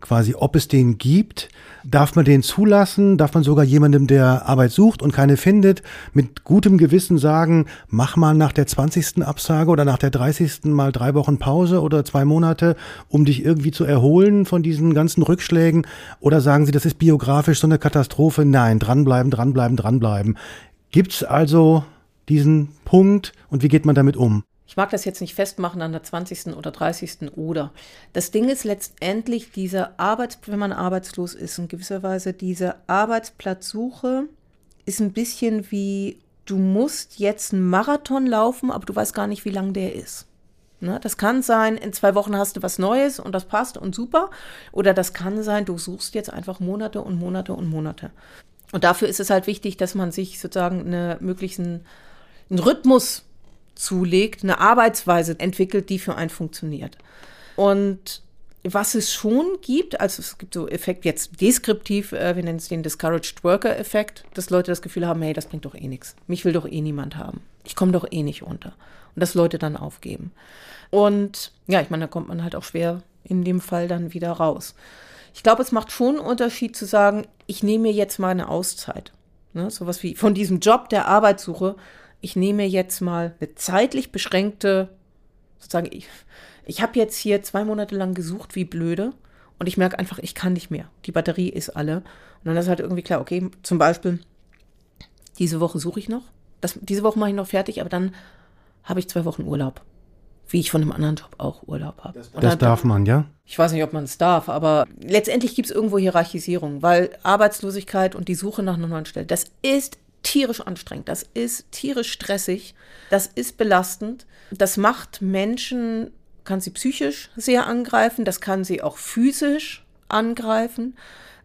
quasi, ob es den gibt. Darf man den zulassen? Darf man sogar jemandem, der Arbeit sucht und keine findet, mit gutem Gewissen sagen, mach mal nach der 20. Absage oder nach der 30. mal drei Wochen Pause oder zwei Monate, um dich irgendwie zu erholen von diesen ganzen Rückschlägen? Oder sagen Sie, das ist biografisch so eine Katastrophe? Nein, dranbleiben, dranbleiben, dranbleiben. Gibt's also diesen Punkt und wie geht man damit um? Ich mag das jetzt nicht festmachen an der 20. oder 30. oder. Das Ding ist letztendlich diese Arbeits, wenn man arbeitslos ist, in gewisser Weise diese Arbeitsplatzsuche ist ein bisschen wie, du musst jetzt einen Marathon laufen, aber du weißt gar nicht, wie lang der ist. Ne, das kann sein, in zwei Wochen hast du was Neues und das passt und super. Oder das kann sein, du suchst jetzt einfach Monate und Monate und Monate. Und dafür ist es halt wichtig, dass man sich sozusagen eine möglichen einen Rhythmus zulegt, eine Arbeitsweise entwickelt, die für einen funktioniert. Und was es schon gibt, also es gibt so Effekt jetzt deskriptiv, äh, wir nennen es den Discouraged Worker Effekt, dass Leute das Gefühl haben, hey, das bringt doch eh nichts. Mich will doch eh niemand haben. Ich komme doch eh nicht unter. Und dass Leute dann aufgeben. Und ja, ich meine, da kommt man halt auch schwer in dem Fall dann wieder raus. Ich glaube, es macht schon einen Unterschied zu sagen, ich nehme mir jetzt mal eine Auszeit. Ne, sowas wie von diesem Job der Arbeitssuche, ich nehme jetzt mal eine zeitlich beschränkte, sozusagen, ich, ich habe jetzt hier zwei Monate lang gesucht, wie blöde. Und ich merke einfach, ich kann nicht mehr. Die Batterie ist alle. Und dann ist halt irgendwie klar, okay, zum Beispiel, diese Woche suche ich noch. Das, diese Woche mache ich noch fertig, aber dann habe ich zwei Wochen Urlaub. Wie ich von einem anderen Job auch Urlaub habe. Das, das darf man, ja? Ich weiß nicht, ob man es darf, aber letztendlich gibt es irgendwo Hierarchisierung, weil Arbeitslosigkeit und die Suche nach einer neuen Stelle, das ist tierisch anstrengend, das ist tierisch stressig, das ist belastend, das macht Menschen kann sie psychisch sehr angreifen, das kann sie auch physisch angreifen.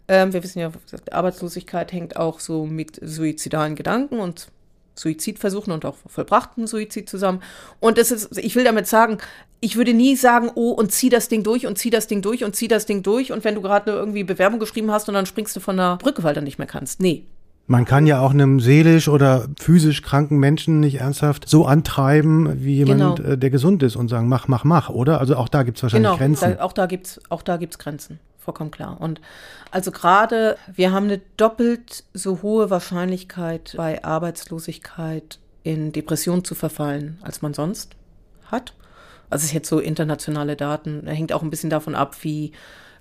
Ähm, wir wissen ja, Arbeitslosigkeit hängt auch so mit suizidalen Gedanken und Suizidversuchen und auch vollbrachten Suizid zusammen. Und das ist, ich will damit sagen, ich würde nie sagen, oh, und zieh das Ding durch und zieh das Ding durch und zieh das Ding durch. Und wenn du gerade irgendwie Bewerbung geschrieben hast und dann springst du von der Brücke, weil du nicht mehr kannst. Nee, man kann ja auch einem seelisch oder physisch kranken Menschen nicht ernsthaft so antreiben wie jemand, genau. Äh, der gesund ist und sagen, mach, mach, mach, oder? Also auch da gibt es wahrscheinlich genau, Grenzen. Da, auch da gibt es auch da gibt's Grenzen, vollkommen klar. Und also gerade, wir haben eine doppelt so hohe Wahrscheinlichkeit bei Arbeitslosigkeit in Depression zu verfallen, als man sonst hat. Also es ist jetzt so internationale Daten, hängt auch ein bisschen davon ab, wie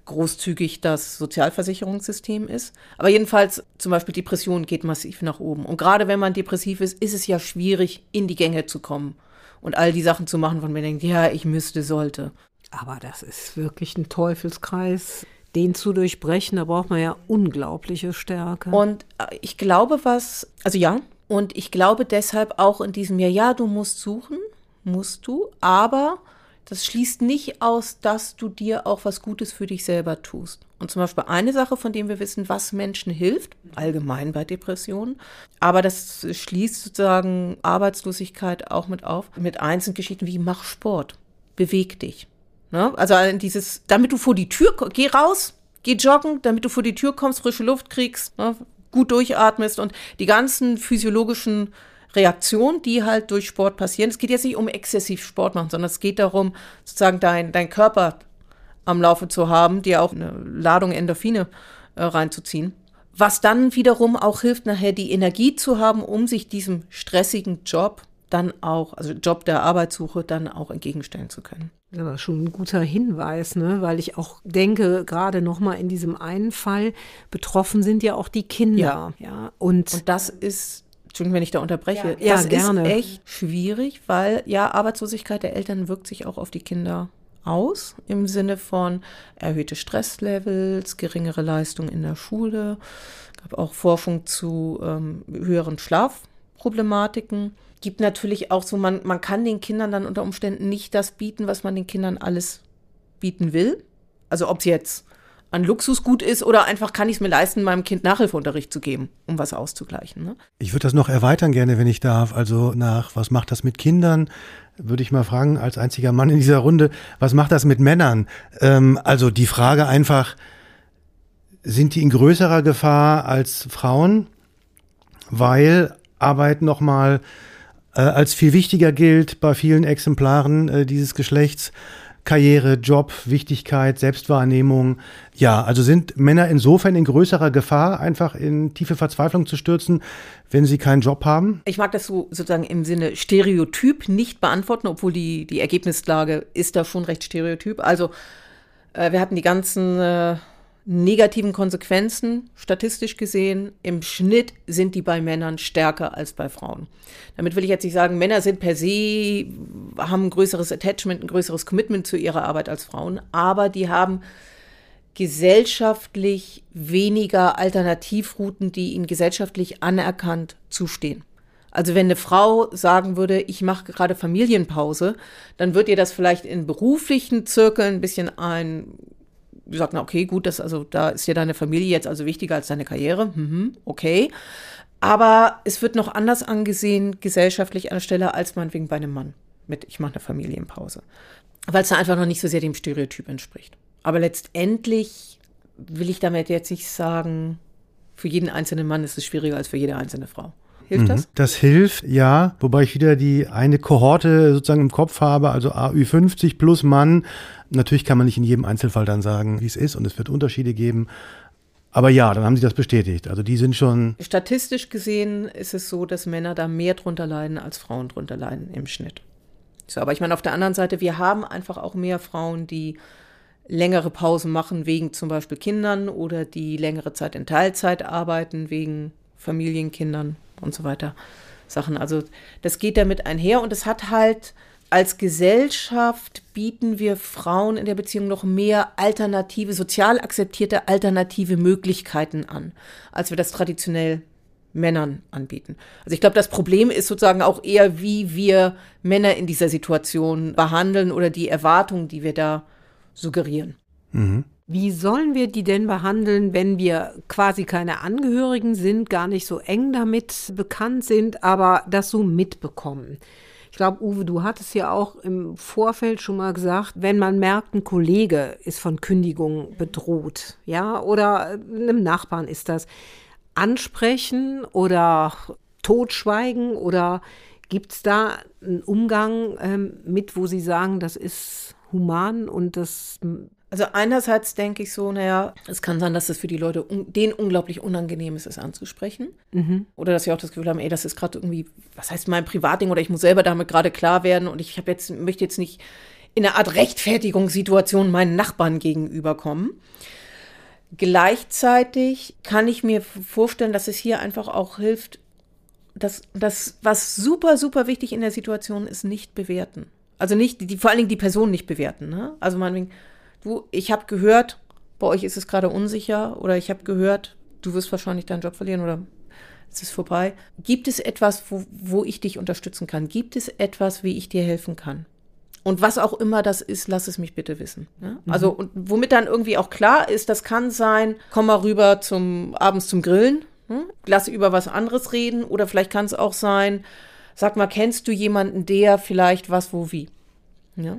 großzügig das Sozialversicherungssystem ist. Aber jedenfalls zum Beispiel Depression geht massiv nach oben. Und gerade wenn man depressiv ist, ist es ja schwierig, in die Gänge zu kommen und all die Sachen zu machen, von man denkt, ja, ich müsste, sollte. Aber das ist wirklich ein Teufelskreis. Den zu durchbrechen, da braucht man ja unglaubliche Stärke. Und äh, ich glaube, was, also ja, und ich glaube deshalb auch in diesem Jahr, ja, du musst suchen, musst du, aber das schließt nicht aus, dass du dir auch was Gutes für dich selber tust. Und zum Beispiel eine Sache, von dem wir wissen, was Menschen hilft, allgemein bei Depressionen, aber das schließt sozusagen Arbeitslosigkeit auch mit auf, mit einzelnen Geschichten wie mach Sport, beweg dich. Ne? Also dieses, damit du vor die Tür, geh raus, geh joggen, damit du vor die Tür kommst, frische Luft kriegst, ne? gut durchatmest und die ganzen physiologischen Reaktionen, die halt durch Sport passieren. Es geht jetzt nicht um exzessiv Sport machen, sondern es geht darum, sozusagen dein, dein Körper am Laufe zu haben, dir auch eine Ladung Endorphine äh, reinzuziehen. Was dann wiederum auch hilft, nachher die Energie zu haben, um sich diesem stressigen Job dann auch, also Job der Arbeitssuche, dann auch entgegenstellen zu können. Das war schon ein guter Hinweis, ne? weil ich auch denke, gerade nochmal in diesem einen Fall, betroffen sind ja auch die Kinder. Ja. ja und, und das ist Entschuldigung, wenn ich da unterbreche. Ja, das gerne. ist echt schwierig, weil ja, Arbeitslosigkeit der Eltern wirkt sich auch auf die Kinder aus, im Sinne von erhöhte Stresslevels, geringere Leistung in der Schule, gab auch Forschung zu ähm, höheren Schlafproblematiken. Gibt natürlich auch so, man, man kann den Kindern dann unter Umständen nicht das bieten, was man den Kindern alles bieten will. Also ob es jetzt an Luxusgut ist oder einfach kann ich es mir leisten, meinem Kind Nachhilfeunterricht zu geben, um was auszugleichen. Ne? Ich würde das noch erweitern gerne, wenn ich darf. Also nach, was macht das mit Kindern? Würde ich mal fragen, als einziger Mann in dieser Runde, was macht das mit Männern? Ähm, also die Frage einfach, sind die in größerer Gefahr als Frauen? Weil Arbeit nochmal äh, als viel wichtiger gilt bei vielen Exemplaren äh, dieses Geschlechts Karriere, Job, Wichtigkeit, Selbstwahrnehmung. Ja, also sind Männer insofern in größerer Gefahr, einfach in tiefe Verzweiflung zu stürzen, wenn sie keinen Job haben? Ich mag das so sozusagen im Sinne Stereotyp nicht beantworten, obwohl die, die Ergebnislage ist da schon recht stereotyp. Also äh, wir hatten die ganzen äh, negativen Konsequenzen, statistisch gesehen, im Schnitt sind die bei Männern stärker als bei Frauen. Damit will ich jetzt nicht sagen, Männer sind per se, haben ein größeres Attachment, ein größeres Commitment zu ihrer Arbeit als Frauen, aber die haben gesellschaftlich weniger Alternativrouten, die ihnen gesellschaftlich anerkannt zustehen. Also wenn eine Frau sagen würde, ich mache gerade Familienpause, dann wird ihr das vielleicht in beruflichen Zirkeln ein bisschen ein die sagt, na okay, gut, das, also da ist dir deine Familie jetzt also wichtiger als deine Karriere. Mhm, okay. Aber es wird noch anders angesehen, gesellschaftlich an der Stelle, als meinetwegen bei einem Mann mit, ich mache eine Familienpause. Weil es da einfach noch nicht so sehr dem Stereotyp entspricht. Aber letztendlich will ich damit jetzt nicht sagen, für jeden einzelnen Mann ist es schwieriger als für jede einzelne Frau. Hilft das? Mhm. Das hilft, ja. Wobei ich wieder die eine Kohorte sozusagen im Kopf habe, also AÜ50 plus Mann. Natürlich kann man nicht in jedem Einzelfall dann sagen, wie es ist und es wird Unterschiede geben. Aber ja, dann haben sie das bestätigt. Also die sind schon. Statistisch gesehen ist es so, dass Männer da mehr drunter leiden als Frauen drunter leiden im Schnitt. So, aber ich meine, auf der anderen Seite, wir haben einfach auch mehr Frauen, die längere Pausen machen wegen zum Beispiel Kindern oder die längere Zeit in Teilzeit arbeiten wegen Familienkindern und so weiter Sachen. Also das geht damit einher und es hat halt als Gesellschaft bieten wir Frauen in der Beziehung noch mehr alternative, sozial akzeptierte alternative Möglichkeiten an, als wir das traditionell Männern anbieten. Also ich glaube, das Problem ist sozusagen auch eher, wie wir Männer in dieser Situation behandeln oder die Erwartungen, die wir da suggerieren. Mhm. Wie sollen wir die denn behandeln, wenn wir quasi keine Angehörigen sind, gar nicht so eng damit bekannt sind, aber das so mitbekommen? Ich glaube, Uwe, du hattest ja auch im Vorfeld schon mal gesagt, wenn man merkt, ein Kollege ist von Kündigung bedroht, ja, oder einem Nachbarn ist das, ansprechen oder totschweigen oder gibt es da einen Umgang ähm, mit, wo Sie sagen, das ist human und das also einerseits denke ich so, naja, es kann sein, dass es für die Leute un denen unglaublich unangenehm ist, es anzusprechen. Mhm. Oder dass sie auch das Gefühl haben, ey, das ist gerade irgendwie, was heißt mein Privatding oder ich muss selber damit gerade klar werden und ich habe jetzt, möchte jetzt nicht in einer Art Rechtfertigungssituation meinen Nachbarn gegenüberkommen. Gleichzeitig kann ich mir vorstellen, dass es hier einfach auch hilft, dass das, was super, super wichtig in der Situation ist, nicht bewerten. Also nicht, die, vor allen Dingen die Person nicht bewerten. Ne? Also meinetwegen, du, ich habe gehört, bei euch ist es gerade unsicher oder ich habe gehört, du wirst wahrscheinlich deinen Job verlieren oder es ist vorbei. Gibt es etwas, wo, wo ich dich unterstützen kann? Gibt es etwas, wie ich dir helfen kann? Und was auch immer das ist, lass es mich bitte wissen. Ja? Mhm. Also, und womit dann irgendwie auch klar ist, das kann sein, komm mal rüber zum abends zum Grillen, hm? lass über was anderes reden, oder vielleicht kann es auch sein, sag mal, kennst du jemanden, der vielleicht was, wo, wie? Ja?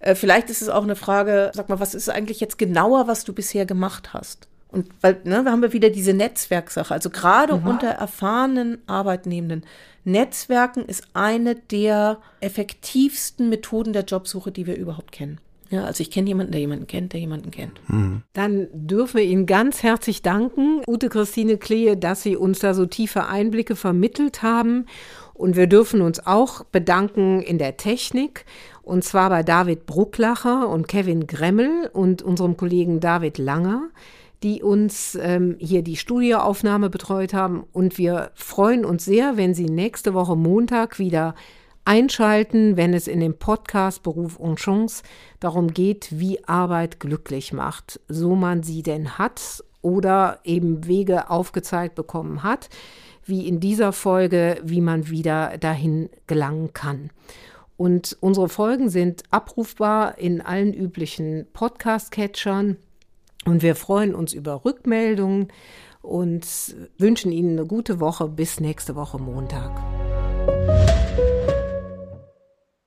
Äh, vielleicht ist es auch eine Frage, sag mal, was ist eigentlich jetzt genauer, was du bisher gemacht hast? Und weil, ne, da haben wir wieder diese Netzwerksache. Also gerade mhm. unter erfahrenen Arbeitnehmenden. Netzwerken ist eine der effektivsten Methoden der Jobsuche, die wir überhaupt kennen. Ja, also ich kenne jemanden, der jemanden kennt, der jemanden kennt. Mhm. Dann dürfen wir Ihnen ganz herzlich danken, Ute Christine Klehe, dass Sie uns da so tiefe Einblicke vermittelt haben. Und wir dürfen uns auch bedanken in der Technik und zwar bei David Brucklacher und Kevin Gremmel und unserem Kollegen David Langer, die uns ähm, hier die Studioaufnahme betreut haben. Und wir freuen uns sehr, wenn Sie nächste Woche Montag wieder einschalten, wenn es in dem Podcast Beruf und Chance darum geht, wie Arbeit glücklich macht, so man sie denn hat oder eben Wege aufgezeigt bekommen hat, wie in dieser Folge, wie man wieder dahin gelangen kann. Und unsere Folgen sind abrufbar in allen üblichen Podcast-Catchern. Und wir freuen uns über Rückmeldungen und wünschen Ihnen eine gute Woche bis nächste Woche Montag.